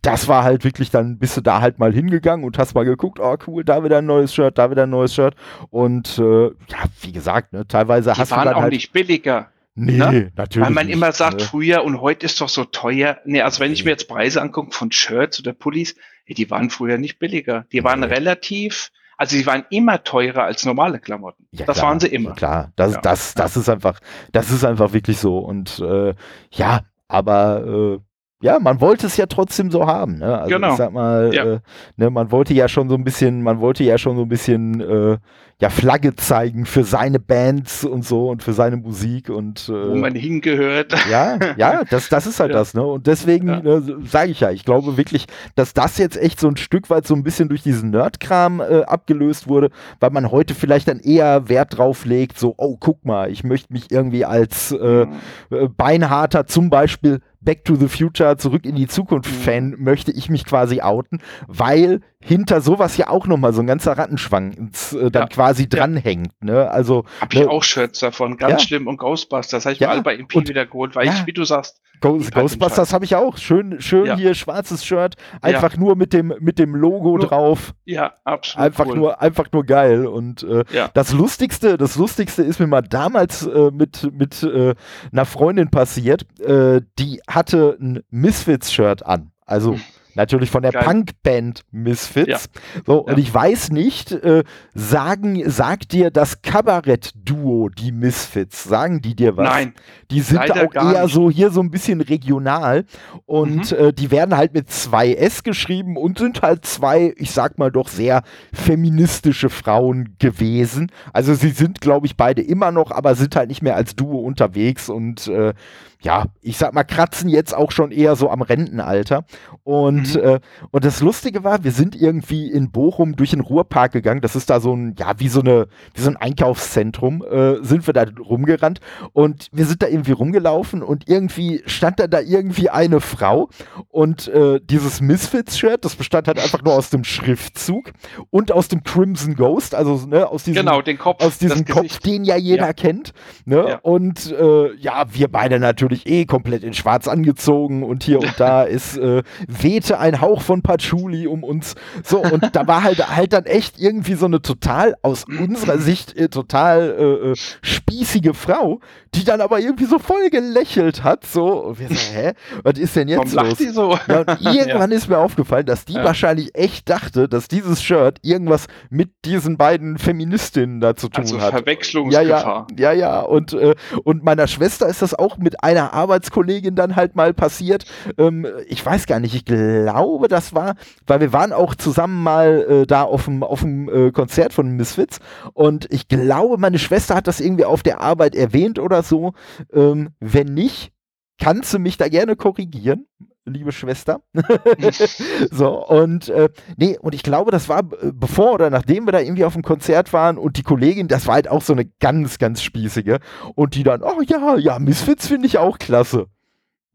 [SPEAKER 1] das war halt wirklich, dann bist du da halt mal hingegangen und hast mal geguckt, oh cool, da wieder ein neues Shirt, da wieder ein neues Shirt. Und äh, ja, wie gesagt, ne, teilweise
[SPEAKER 2] Die
[SPEAKER 1] hast du
[SPEAKER 2] waren
[SPEAKER 1] dann
[SPEAKER 2] auch
[SPEAKER 1] halt.
[SPEAKER 2] nicht billiger.
[SPEAKER 1] nee,
[SPEAKER 2] ne?
[SPEAKER 1] natürlich.
[SPEAKER 2] Weil man
[SPEAKER 1] nicht,
[SPEAKER 2] immer sagt,
[SPEAKER 1] ne?
[SPEAKER 2] früher und heute ist doch so teuer. Nee, also wenn ich mir jetzt Preise angucke von Shirts oder Pullis, die waren früher nicht billiger. Die waren
[SPEAKER 1] Nee.
[SPEAKER 2] relativ, also sie waren immer teurer als normale Klamotten.
[SPEAKER 1] Ja,
[SPEAKER 2] das
[SPEAKER 1] klar,
[SPEAKER 2] waren sie immer.
[SPEAKER 1] ja, Klar, das,
[SPEAKER 2] Ja.
[SPEAKER 1] das, das ist einfach, das ist einfach wirklich so. Und äh, ja, aber äh, ja, man wollte es ja trotzdem so haben. Ne? Also
[SPEAKER 2] Genau.
[SPEAKER 1] ich sag mal,
[SPEAKER 2] Ja.
[SPEAKER 1] äh, ne, man wollte ja schon so ein bisschen, man wollte ja schon so ein bisschen äh, ja Flagge zeigen für seine Bands und so und für seine Musik und
[SPEAKER 2] Wo
[SPEAKER 1] äh,
[SPEAKER 2] man hingehört.
[SPEAKER 1] ja, ja, das, das ist halt
[SPEAKER 2] Ja.
[SPEAKER 1] das, ne? Und deswegen
[SPEAKER 2] Ja.
[SPEAKER 1] ne, sage ich ja, ich glaube wirklich, dass das jetzt echt so ein Stück weit so ein bisschen durch diesen Nerdkram äh, abgelöst wurde, weil man heute vielleicht dann eher Wert drauf legt, so, oh, guck mal, ich möchte mich irgendwie als äh, äh, beinharter zum Beispiel Back to the Future, zurück in die Zukunft
[SPEAKER 2] Mhm.
[SPEAKER 1] Fan, möchte ich mich quasi outen, weil hinter sowas ja auch nochmal so ein ganzer Rattenschwang ins, äh, dann
[SPEAKER 2] Ja.
[SPEAKER 1] quasi dranhängt, ne? Also,
[SPEAKER 2] Hab ich
[SPEAKER 1] ne,
[SPEAKER 2] auch Shirts davon, ganz
[SPEAKER 1] Ja.
[SPEAKER 2] schlimm und Ghostbusters, habe ich
[SPEAKER 1] Ja,
[SPEAKER 2] mir alle bei MP
[SPEAKER 1] und-
[SPEAKER 2] wieder geholt, weil
[SPEAKER 1] ja.
[SPEAKER 2] ich, wie du sagst,
[SPEAKER 1] Ghost, Ghostbusters habe ich auch. Schön, schön
[SPEAKER 2] Ja.
[SPEAKER 1] hier schwarzes Shirt, einfach nur mit dem, mit dem Logo
[SPEAKER 2] Nur-
[SPEAKER 1] drauf.
[SPEAKER 2] ja, absolut
[SPEAKER 1] Einfach
[SPEAKER 2] cool.
[SPEAKER 1] nur, einfach nur geil. Und äh,
[SPEAKER 2] Ja.
[SPEAKER 1] das Lustigste, das Lustigste ist mir mal damals äh, mit, mit äh, einer Freundin passiert. Äh, die hatte ein Misfits-Shirt an. Also natürlich von der. Punkband Misfits.
[SPEAKER 2] Ja.
[SPEAKER 1] So, und
[SPEAKER 2] Ja.
[SPEAKER 1] ich weiß nicht, äh, sagen, sagt dir das Kabarett-Duo, die Misfits, sagen die dir was?
[SPEAKER 2] Nein,
[SPEAKER 1] Die sind auch eher
[SPEAKER 2] nicht.
[SPEAKER 1] so hier so ein bisschen regional und
[SPEAKER 2] Mhm.
[SPEAKER 1] äh, die werden halt mit zwei S geschrieben und sind halt zwei, ich sag mal doch sehr feministische Frauen gewesen. Also sie sind, glaube ich, beide immer noch, aber sind halt nicht mehr als Duo unterwegs und äh, ja, ich sag mal, kratzen jetzt auch schon eher so am Rentenalter. Und,
[SPEAKER 2] Mhm.
[SPEAKER 1] äh, und das Lustige war, wir sind irgendwie in Bochum durch den Ruhrpark gegangen. Das ist da so ein, ja, wie so eine, wie so ein Einkaufszentrum, äh, sind wir da rumgerannt und wir sind da irgendwie rumgelaufen und irgendwie stand da da irgendwie eine Frau und äh, dieses Misfits-Shirt, das bestand halt einfach nur aus dem Schriftzug und aus dem Crimson Ghost, also ne, aus diesem
[SPEAKER 2] genau, den Kopf,
[SPEAKER 1] aus diesem Kopf, den ja jeder
[SPEAKER 2] Ja.
[SPEAKER 1] kennt. Ne?
[SPEAKER 2] Ja.
[SPEAKER 1] Und äh, ja, wir beide natürlich natürlich eh komplett in schwarz angezogen und hier und da ist äh, wehte ein Hauch von Patchouli um uns. So, und da war halt halt dann echt irgendwie so eine total, aus unserer Sicht, äh, total äh, äh spießige Frau, die dann aber irgendwie so voll gelächelt hat. So, und wir so, hä? Was ist denn jetzt Warum los? Die so? Ja, und irgendwann ja. ist mir aufgefallen, dass die ja. wahrscheinlich echt dachte, dass dieses Shirt irgendwas mit diesen beiden Feministinnen da zu tun also hat.
[SPEAKER 2] Verwechslungsgefahr.
[SPEAKER 1] Ja, ja, ja, ja. Und, äh, und meiner Schwester ist das auch mit einer Arbeitskollegin dann halt mal passiert. Ähm, ich weiß gar nicht, ich glaube, das war, weil wir waren auch zusammen mal äh, da auf dem äh, Konzert von Misfits und ich glaube, meine Schwester hat das irgendwie auf der Arbeit erwähnt oder so. Ähm, wenn nicht, kannst du mich da gerne korrigieren, liebe Schwester. so, und äh, nee, und ich glaube, das war bevor oder nachdem wir da irgendwie auf dem Konzert waren und die Kollegin, das war halt auch so eine ganz, ganz spießige. Und die dann, oh ja, ja, Misfits finde ich auch klasse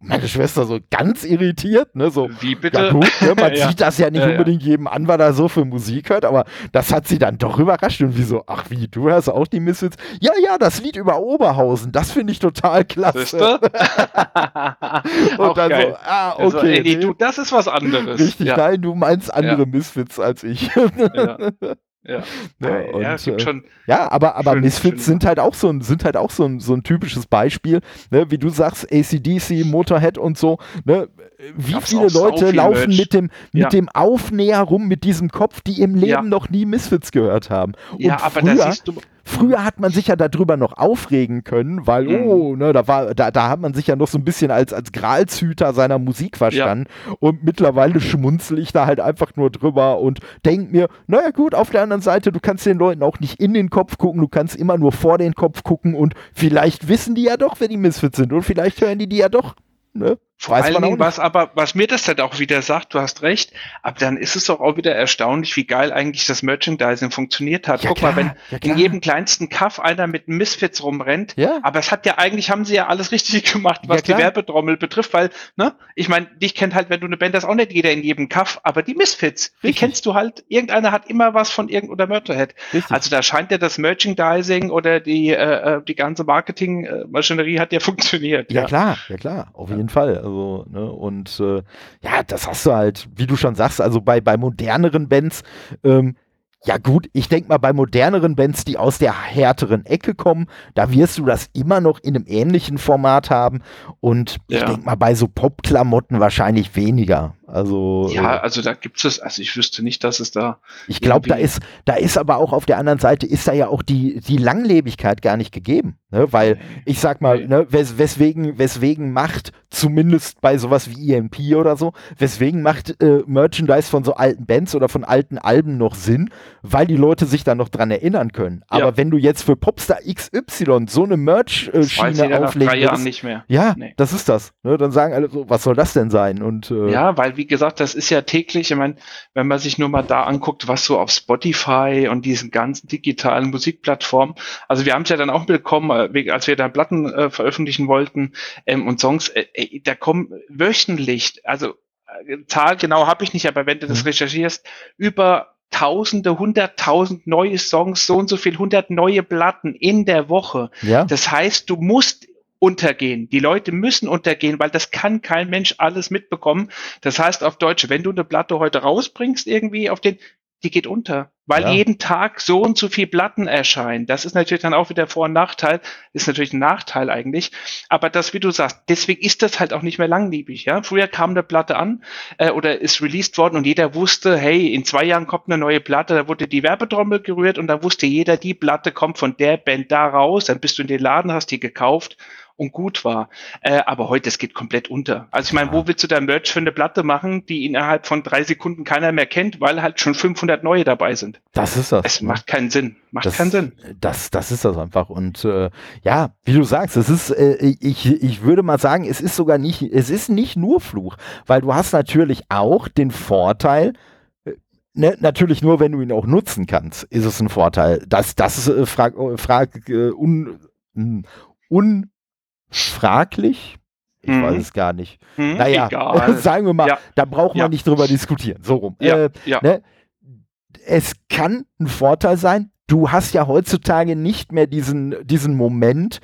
[SPEAKER 1] meine Schwester so ganz irritiert, ne? So,
[SPEAKER 2] wie bitte?
[SPEAKER 1] Ja gut, ne? Man ja. sieht das ja nicht ja, unbedingt jedem an, weil er so viel Musik hört, aber das hat sie dann doch überrascht und wie so, ach wie, du hörst auch die Misfits? Ja, ja, das Lied über Oberhausen, das finde ich total klasse.
[SPEAKER 2] und auch dann geil. so, ah, okay. Also, ey, nee, du, das ist was anderes.
[SPEAKER 1] Richtig, nein, du meinst andere Misfits als ich. ja.
[SPEAKER 2] Ja,
[SPEAKER 1] ja, und, ja, äh, schon ja aber, aber schön, Misfits schön. sind halt auch so ein, sind halt auch so ein, so ein typisches Beispiel, ne? wie du sagst, ACDC, Motorhead und so, ne? wie Gab's viele Leute viel laufen Merch. mit dem, mit ja. dem Aufnäher rum, mit diesem Kopf, die im Leben noch nie Misfits gehört haben. Und
[SPEAKER 2] ja, aber früher, da siehst du,
[SPEAKER 1] Früher hat man sich ja darüber noch aufregen können, weil, mhm. oh, ne, da war, da, da hat man sich ja noch so ein bisschen als, als Gralshüter seiner Musik verstanden. Ja. Und mittlerweile schmunzel ich da halt einfach nur drüber und denk mir, naja gut, auf der anderen Seite, du kannst den Leuten auch nicht in den Kopf gucken, du kannst immer nur vor den Kopf gucken und vielleicht wissen die ja doch, wer die Misfits sind und vielleicht hören die die ja doch. Ne?
[SPEAKER 2] Vor Weiß allen Dingen, was aber, was mir das dann auch wieder sagt, du hast recht, aber dann ist es doch auch wieder erstaunlich, wie geil eigentlich das Merchandising funktioniert hat. Ja, Guck klar, mal, wenn ja, in jedem kleinsten Kaff einer mit Misfits rumrennt, ja. aber es hat ja eigentlich, haben sie ja alles richtig gemacht, was die Werbetrommel betrifft, weil, ne, ich meine, dich kennt halt, wenn du eine Band hast, auch nicht jeder in jedem Kaff, aber die Misfits, richtig. die kennst du halt, irgendeiner hat immer was von irgend oder Mörderhead. Also da scheint ja das Merchandising oder die, äh, äh die ganze Marketingmaschinerie hat ja funktioniert.
[SPEAKER 1] Ja, klar, ja klar, auf jeden Fall. Also, ne, und äh, ja, das hast du halt, wie du schon sagst, also bei, bei moderneren Bands, ähm, ja gut, ich denke mal, bei moderneren Bands, die aus der härteren Ecke kommen, da wirst du das immer noch in einem ähnlichen Format haben. Und ja. ich denke mal, bei so Popklamotten wahrscheinlich weniger. Also
[SPEAKER 2] ja, äh, also da gibt es, also ich wüsste nicht, dass es da.
[SPEAKER 1] Ich glaube, da ist, da ist aber auch auf der anderen Seite ist da ja auch die die Langlebigkeit gar nicht gegeben, ne? Weil ich sag mal, ne, wes weswegen weswegen macht zumindest bei sowas wie EMP oder so, weswegen macht äh, Merchandise von so alten Bands oder von alten Alben noch Sinn, weil die Leute sich da noch dran erinnern können. Aber ja. wenn du jetzt für Popstar XY so eine Merch-Schiene äh, auflegst,
[SPEAKER 2] nicht mehr.
[SPEAKER 1] Ja, nee. das ist das. Ne? Dann sagen alle so, was soll das denn sein? Und
[SPEAKER 2] äh, ja, weil wie gesagt, das ist ja täglich, ich meine, wenn man sich nur mal da anguckt, was so auf Spotify und diesen ganzen digitalen Musikplattformen, also wir haben es ja dann auch bekommen, äh, als wir da Platten äh, veröffentlichen wollten ähm, und Songs, äh, äh, da kommen wöchentlich, also äh, Zahl genau habe ich nicht, aber wenn du das mhm. recherchierst, über Tausende, hunderttausend neue Songs, so und so viel, hundert neue Platten in der Woche. Ja. Das heißt, du musst untergehen. Die Leute müssen untergehen, weil das kann kein Mensch alles mitbekommen. Das heißt auf Deutsch, wenn du eine Platte heute rausbringst, irgendwie auf den, die geht unter, weil ja. jeden Tag so und so viel Platten erscheinen. Das ist natürlich dann auch wieder Vor- und Nachteil, ist natürlich ein Nachteil eigentlich. Aber das, wie du sagst, deswegen ist das halt auch nicht mehr langlebig. Ja? Früher kam eine Platte an äh, oder ist released worden und jeder wusste, hey, in zwei Jahren kommt eine neue Platte, da wurde die Werbetrommel gerührt und da wusste jeder, die Platte kommt von der Band da raus, dann bist du in den Laden, hast die gekauft und gut war. Äh, aber heute, es geht komplett unter. Also ich meine, wo willst du da Merch für eine Platte machen, die innerhalb von drei Sekunden keiner mehr kennt, weil halt schon 500 neue dabei sind?
[SPEAKER 1] Das ist das.
[SPEAKER 2] Es ne? macht keinen Sinn. Macht
[SPEAKER 1] das,
[SPEAKER 2] keinen Sinn.
[SPEAKER 1] Das, das ist das einfach. Und äh, ja, wie du sagst, es ist, äh, ich, ich würde mal sagen, es ist sogar nicht, es ist nicht nur Fluch, weil du hast natürlich auch den Vorteil, äh, Ne, natürlich nur, wenn du ihn auch nutzen kannst, ist es ein Vorteil. Das, das ist äh, frag, äh, frag, äh, un, un, fraglich. Ich hm. weiß es gar nicht. Hm, naja, sagen wir mal, ja. da braucht man ja. nicht drüber diskutieren. So rum. Ja. Äh, ne? Es kann ein Vorteil sein. Du hast ja heutzutage nicht mehr diesen, diesen Moment,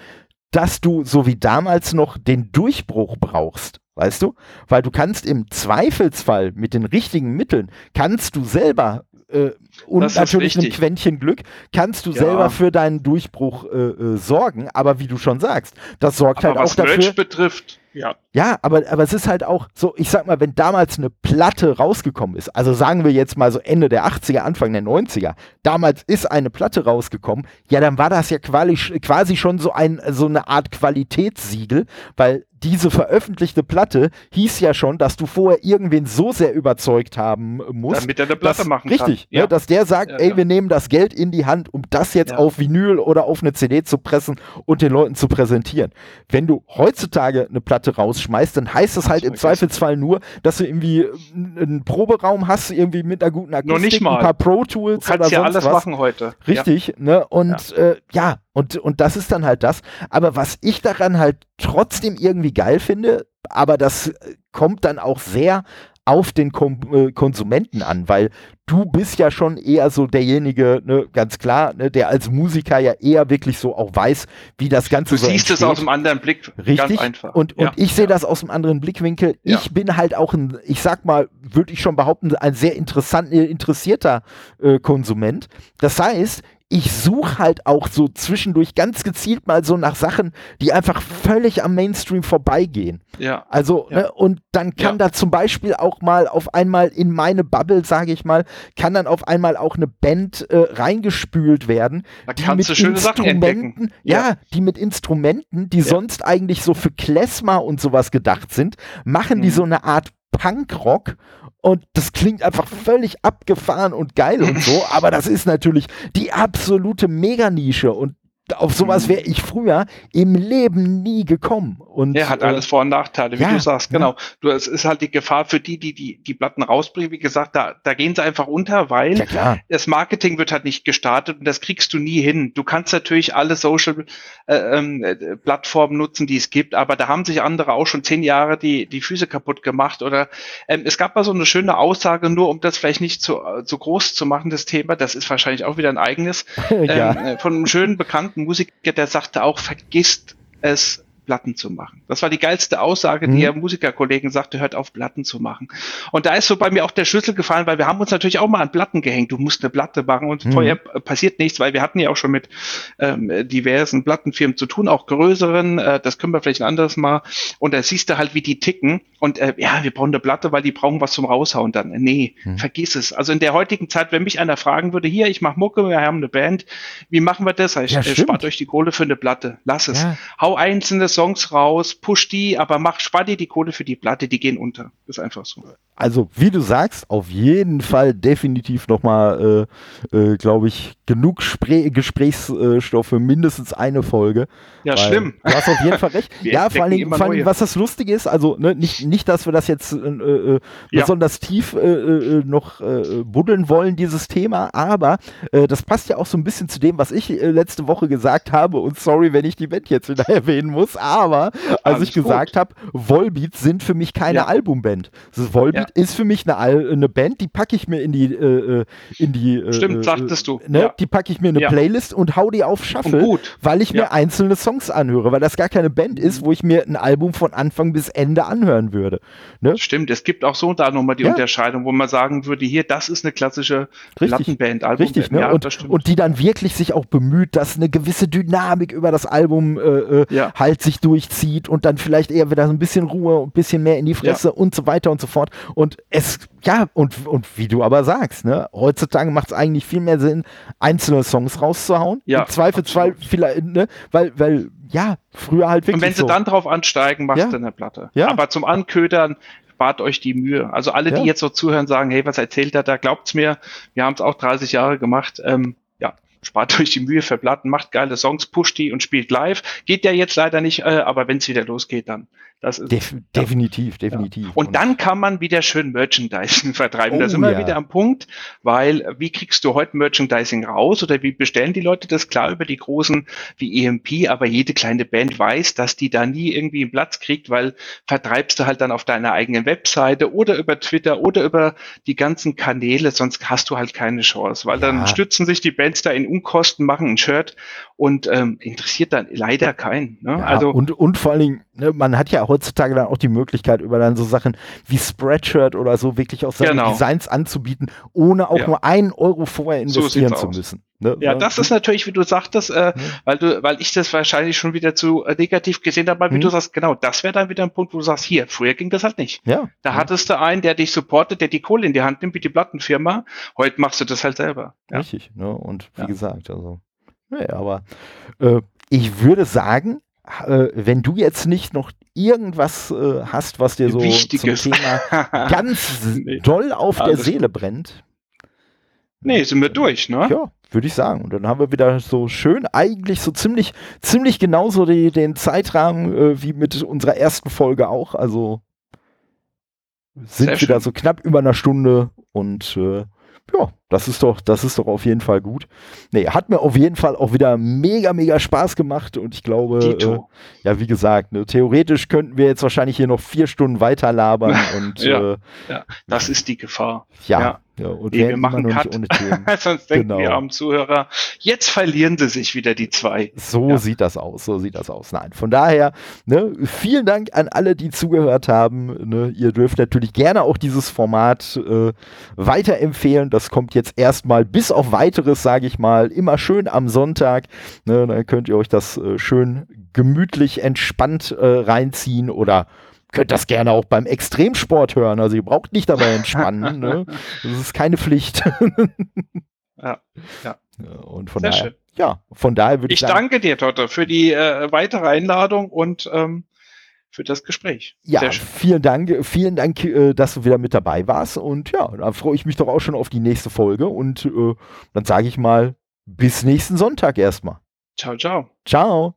[SPEAKER 1] dass du so wie damals noch den Durchbruch brauchst. Weißt du? Weil du kannst im Zweifelsfall mit den richtigen Mitteln, kannst du selber äh, und natürlich ein Quäntchen Glück, kannst du ja. selber für deinen Durchbruch äh, äh, sorgen. Aber wie du schon sagst, das sorgt aber halt auch dafür. Was Merch
[SPEAKER 2] betrifft,
[SPEAKER 1] ja. Ja, aber, aber es ist halt auch so, ich sag mal, wenn damals eine Platte rausgekommen ist, also sagen wir jetzt mal so Ende der 80er, Anfang der 90er, damals ist eine Platte rausgekommen, ja, dann war das ja quasi, quasi schon so, ein, so eine Art Qualitätssiegel, weil diese veröffentlichte Platte hieß ja schon, dass du vorher irgendwen so sehr überzeugt haben musst.
[SPEAKER 2] Damit er eine Platte
[SPEAKER 1] dass,
[SPEAKER 2] machen
[SPEAKER 1] richtig, kann. Ja. Ne, dass der sagt, ja, ey, wir nehmen das Geld in die Hand, um das jetzt auf Vinyl oder auf eine CD zu pressen und den Leuten zu präsentieren. Wenn du heutzutage eine Platte rausschmeißt, dann heißt das halt im Zweifelsfall nur, dass du irgendwie einen Proberaum hast, irgendwie mit einer guten
[SPEAKER 2] Akustik,
[SPEAKER 1] ein paar Pro Tools
[SPEAKER 2] du kannst
[SPEAKER 1] oder
[SPEAKER 2] ja alles
[SPEAKER 1] was.
[SPEAKER 2] machen heute.
[SPEAKER 1] Richtig, ne? Und ja. Äh, ja, und, und das ist dann halt das. Aber was ich daran halt trotzdem irgendwie geil finde, aber das kommt dann auch sehr auf den Kom äh, Konsumenten an, weil du bist ja schon eher so derjenige, ne, ganz klar, ne, der als Musiker ja eher wirklich so auch weiß, wie das Ganze
[SPEAKER 2] du
[SPEAKER 1] so
[SPEAKER 2] Du siehst
[SPEAKER 1] entsteht.
[SPEAKER 2] es aus einem anderen Blick,
[SPEAKER 1] Richtig. ganz einfach. Und, und ja. ich sehe ja. das aus einem anderen Blickwinkel. Ja. Ich bin halt auch ein, ich sag mal, würde ich schon behaupten, ein sehr interessant, interessierter äh, Konsument. Das heißt, ich suche halt auch so zwischendurch ganz gezielt mal so nach Sachen, die einfach völlig am Mainstream vorbeigehen.
[SPEAKER 2] Ja.
[SPEAKER 1] Also, ja. Ne, und dann kann ja. da zum Beispiel auch mal auf einmal in meine Bubble, sage ich mal, kann dann auf einmal auch eine Band äh, reingespült werden.
[SPEAKER 2] Da die kannst mit du schöne Instrumenten,
[SPEAKER 1] ja, ja, die mit Instrumenten, die sonst eigentlich so für Klezmer und sowas gedacht sind, machen mhm. die so eine Art Punkrock und das klingt einfach völlig abgefahren und geil und so, aber das ist natürlich die absolute Meganische und auf sowas wäre ich früher im Leben nie gekommen. Und,
[SPEAKER 2] er hat alles Vor- und Nachteile, wie ja, du sagst, genau. Ja. Du, es ist halt die Gefahr für die, die die, die Platten rausbringen. Wie gesagt, da, da gehen sie einfach unter, weil ja, das Marketing wird halt nicht gestartet und das kriegst du nie hin. Du kannst natürlich alle Social äh, äh, Plattformen nutzen, die es gibt, aber da haben sich andere auch schon zehn Jahre die, die Füße kaputt gemacht. Oder ähm, es gab mal so eine schöne Aussage, nur um das vielleicht nicht zu, äh, zu groß zu machen, das Thema, das ist wahrscheinlich auch wieder ein eigenes, ähm, äh, von einem schönen Bekannten Musiker, der sagte auch, vergisst es Platten zu machen. Das war die geilste Aussage, die mhm. er Musikerkollegen sagte, hört auf, Platten zu machen. Und da ist so bei mir auch der Schlüssel gefallen, weil wir haben uns natürlich auch mal an Platten gehängt. Du musst eine Platte machen und mhm. vorher passiert nichts, weil wir hatten ja auch schon mit ähm, diversen Plattenfirmen zu tun, auch größeren. Äh, das können wir vielleicht ein anderes Mal. Und da siehst du halt, wie die ticken. Und äh, ja, wir brauchen eine Platte, weil die brauchen was zum Raushauen dann. Nee, mhm. vergiss es. Also in der heutigen Zeit, wenn mich einer fragen würde, hier, ich mache Mucke, wir haben eine Band, wie machen wir das? Ich, ja, äh, spart euch die Kohle für eine Platte. Lass es. Ja. Hau einzelne Songs raus, push die, aber mach, spar dir die Kohle für die Platte, die gehen unter. ist einfach so.
[SPEAKER 1] Also, wie du sagst, auf jeden Fall definitiv nochmal, äh, äh, glaube ich, genug Spre Gesprächsstoff für mindestens eine Folge.
[SPEAKER 2] Ja, schlimm.
[SPEAKER 1] Du hast auf jeden Fall recht. ja, vor allem, vor allem was das Lustige ist, also ne, nicht, nicht, dass wir das jetzt äh, äh ja. besonders tief äh, äh, noch buddeln wollen, dieses Thema, aber das passt ja auch so ein bisschen zu dem, was ich letzte Woche gesagt habe. Und sorry, wenn ich die Band jetzt wieder erwähnen muss, aber als ich gesagt habe, Volbeat sind für mich keine ja. Albumband. Also Volbeat ja. ist für mich eine, Al eine Band, die packe ich mir in die äh, in die
[SPEAKER 2] Stimmt, sagtest du.
[SPEAKER 1] Ne, Die packe ich mir in eine Playlist und hau die auf Shuffle, weil ich mir einzelne Songs anhöre, weil das gar keine Band ist, wo ich mir ein Album von Anfang bis Ende anhören würde.
[SPEAKER 2] Ne? Stimmt, es gibt auch so da nochmal die ja. Unterscheidung, wo man sagen würde, hier, das ist eine klassische Plattenband,
[SPEAKER 1] Albumband. Richtig, ne? Ja, und, und, die dann wirklich sich auch bemüht, dass eine gewisse Dynamik über das Album äh, äh, ja. halt sich durchzieht und dann vielleicht eher wieder so ein bisschen Ruhe, ein bisschen mehr in die Fresse und so weiter und so fort. Und es, ja, und, und wie du aber sagst, ne, heutzutage macht es eigentlich viel mehr Sinn, einzelne Songs rauszuhauen.
[SPEAKER 2] Ja,
[SPEAKER 1] Im Zweifelsfall vielleicht, ne, weil, weil ja, früher halt wirklich.
[SPEAKER 2] Und wenn sie
[SPEAKER 1] so.
[SPEAKER 2] dann drauf ansteigen, macht ja. eine Platte. Ja. Aber zum Anködern spart euch die Mühe. Also alle, ja. die jetzt so zuhören, sagen, hey, was erzählt er da? Glaubt's mir, wir haben es auch 30 Jahre gemacht. Ähm, ja, spart euch die Mühe für Platten, macht geile Songs, pusht die und spielt live. Geht ja jetzt leider nicht, äh, aber wenn es wieder losgeht, dann das ist,
[SPEAKER 1] Def definitiv, definitiv. Ja.
[SPEAKER 2] Und, und, dann kann man wieder schön Merchandising vertreiben. Oh, da sind wir ja. wieder am Punkt, weil wie kriegst du heute Merchandising raus oder wie bestellen die Leute das? Klar über die großen wie EMP, aber jede kleine Band weiß, dass die da nie irgendwie einen Platz kriegt, weil vertreibst du halt dann auf deiner eigenen Webseite oder über Twitter oder über die ganzen Kanäle, sonst hast du halt keine Chance, weil ja. dann stützen sich die Bands da in Unkosten, machen ein Shirt und ähm, interessiert dann leider keinen. Ne? Also
[SPEAKER 1] und, und vor allen Dingen, ne, man hat ja heutzutage dann auch die Möglichkeit, über dann so Sachen wie Spreadshirt oder so wirklich auch seine
[SPEAKER 2] Genau.
[SPEAKER 1] Designs anzubieten, ohne auch
[SPEAKER 2] Ja.
[SPEAKER 1] nur einen Euro vorher
[SPEAKER 2] So
[SPEAKER 1] investieren
[SPEAKER 2] sieht's
[SPEAKER 1] zu
[SPEAKER 2] aus.
[SPEAKER 1] müssen. Ne?
[SPEAKER 2] Ja,
[SPEAKER 1] Ne?
[SPEAKER 2] das ist natürlich, wie du sagtest, äh, weil du, weil ich das wahrscheinlich schon wieder zu äh, negativ gesehen habe, weil wie
[SPEAKER 1] Mhm.
[SPEAKER 2] du sagst, genau, das wäre dann wieder ein Punkt, wo du sagst, hier, früher ging das halt nicht.
[SPEAKER 1] ja.
[SPEAKER 2] Da
[SPEAKER 1] ja,
[SPEAKER 2] hattest du einen, der dich supportet, der die Kohle in die Hand nimmt, wie die Plattenfirma. Heute machst du das halt selber. Ja.
[SPEAKER 1] Richtig. Ne? Und wie
[SPEAKER 2] Ja.
[SPEAKER 1] gesagt, also, nee, aber äh, ich würde sagen, äh, wenn du jetzt nicht noch irgendwas äh, hast, was dir so
[SPEAKER 2] Wichtiges.
[SPEAKER 1] zum Thema ganz
[SPEAKER 2] Nee.
[SPEAKER 1] doll auf der
[SPEAKER 2] Alles
[SPEAKER 1] Seele brennt,
[SPEAKER 2] nee, sind wir durch, ne?
[SPEAKER 1] Ja, würde ich sagen. Und dann haben wir wieder so schön, eigentlich so ziemlich, ziemlich genauso die, den Zeitrahmen äh, wie mit unserer ersten Folge auch. Also sind
[SPEAKER 2] Sehr
[SPEAKER 1] wieder
[SPEAKER 2] schön.
[SPEAKER 1] so knapp über einer Stunde und äh, ja, das ist doch, das ist doch auf jeden Fall gut. Nee, hat mir auf jeden Fall auch wieder mega, mega Spaß gemacht und ich glaube, äh, ja, wie gesagt, ne, theoretisch könnten wir jetzt wahrscheinlich hier noch vier Stunden weiter labern und
[SPEAKER 2] Ja.
[SPEAKER 1] äh,
[SPEAKER 2] Ja, das ist die Gefahr.
[SPEAKER 1] ja,
[SPEAKER 2] Ja.
[SPEAKER 1] ja. und
[SPEAKER 2] Nee, wir machen Cut.
[SPEAKER 1] nicht ohne Themen.
[SPEAKER 2] Sonst denken
[SPEAKER 1] Genau.
[SPEAKER 2] wir am Zuhörer, jetzt verlieren sie sich wieder die zwei.
[SPEAKER 1] So
[SPEAKER 2] Ja.
[SPEAKER 1] sieht das aus, so sieht das aus. Nein, von daher, ne, vielen Dank an alle, die zugehört haben. Ne, ihr dürft natürlich gerne auch dieses Format äh, weiterempfehlen. Das kommt jetzt erstmal bis auf weiteres, sage ich mal, immer schön am Sonntag. Ne, dann könnt ihr euch das äh, schön gemütlich, entspannt äh, reinziehen oder könnt das gerne auch beim Extremsport hören. Also ihr braucht nicht dabei entspannen. ne? Das ist keine Pflicht.
[SPEAKER 2] Ja, ja.
[SPEAKER 1] Und von
[SPEAKER 2] Sehr
[SPEAKER 1] daher,
[SPEAKER 2] schön.
[SPEAKER 1] ja, von daher würde ich,
[SPEAKER 2] Ich
[SPEAKER 1] sagen,
[SPEAKER 2] danke dir, Totte, für die äh, weitere Einladung und ähm, für das Gespräch.
[SPEAKER 1] Ja, vielen Dank, vielen Dank, äh, dass du wieder mit dabei warst. Und ja, da freue ich mich doch auch schon auf die nächste Folge. Und äh, dann sage ich mal, bis nächsten Sonntag erstmal.
[SPEAKER 2] Ciao, ciao.
[SPEAKER 1] Ciao.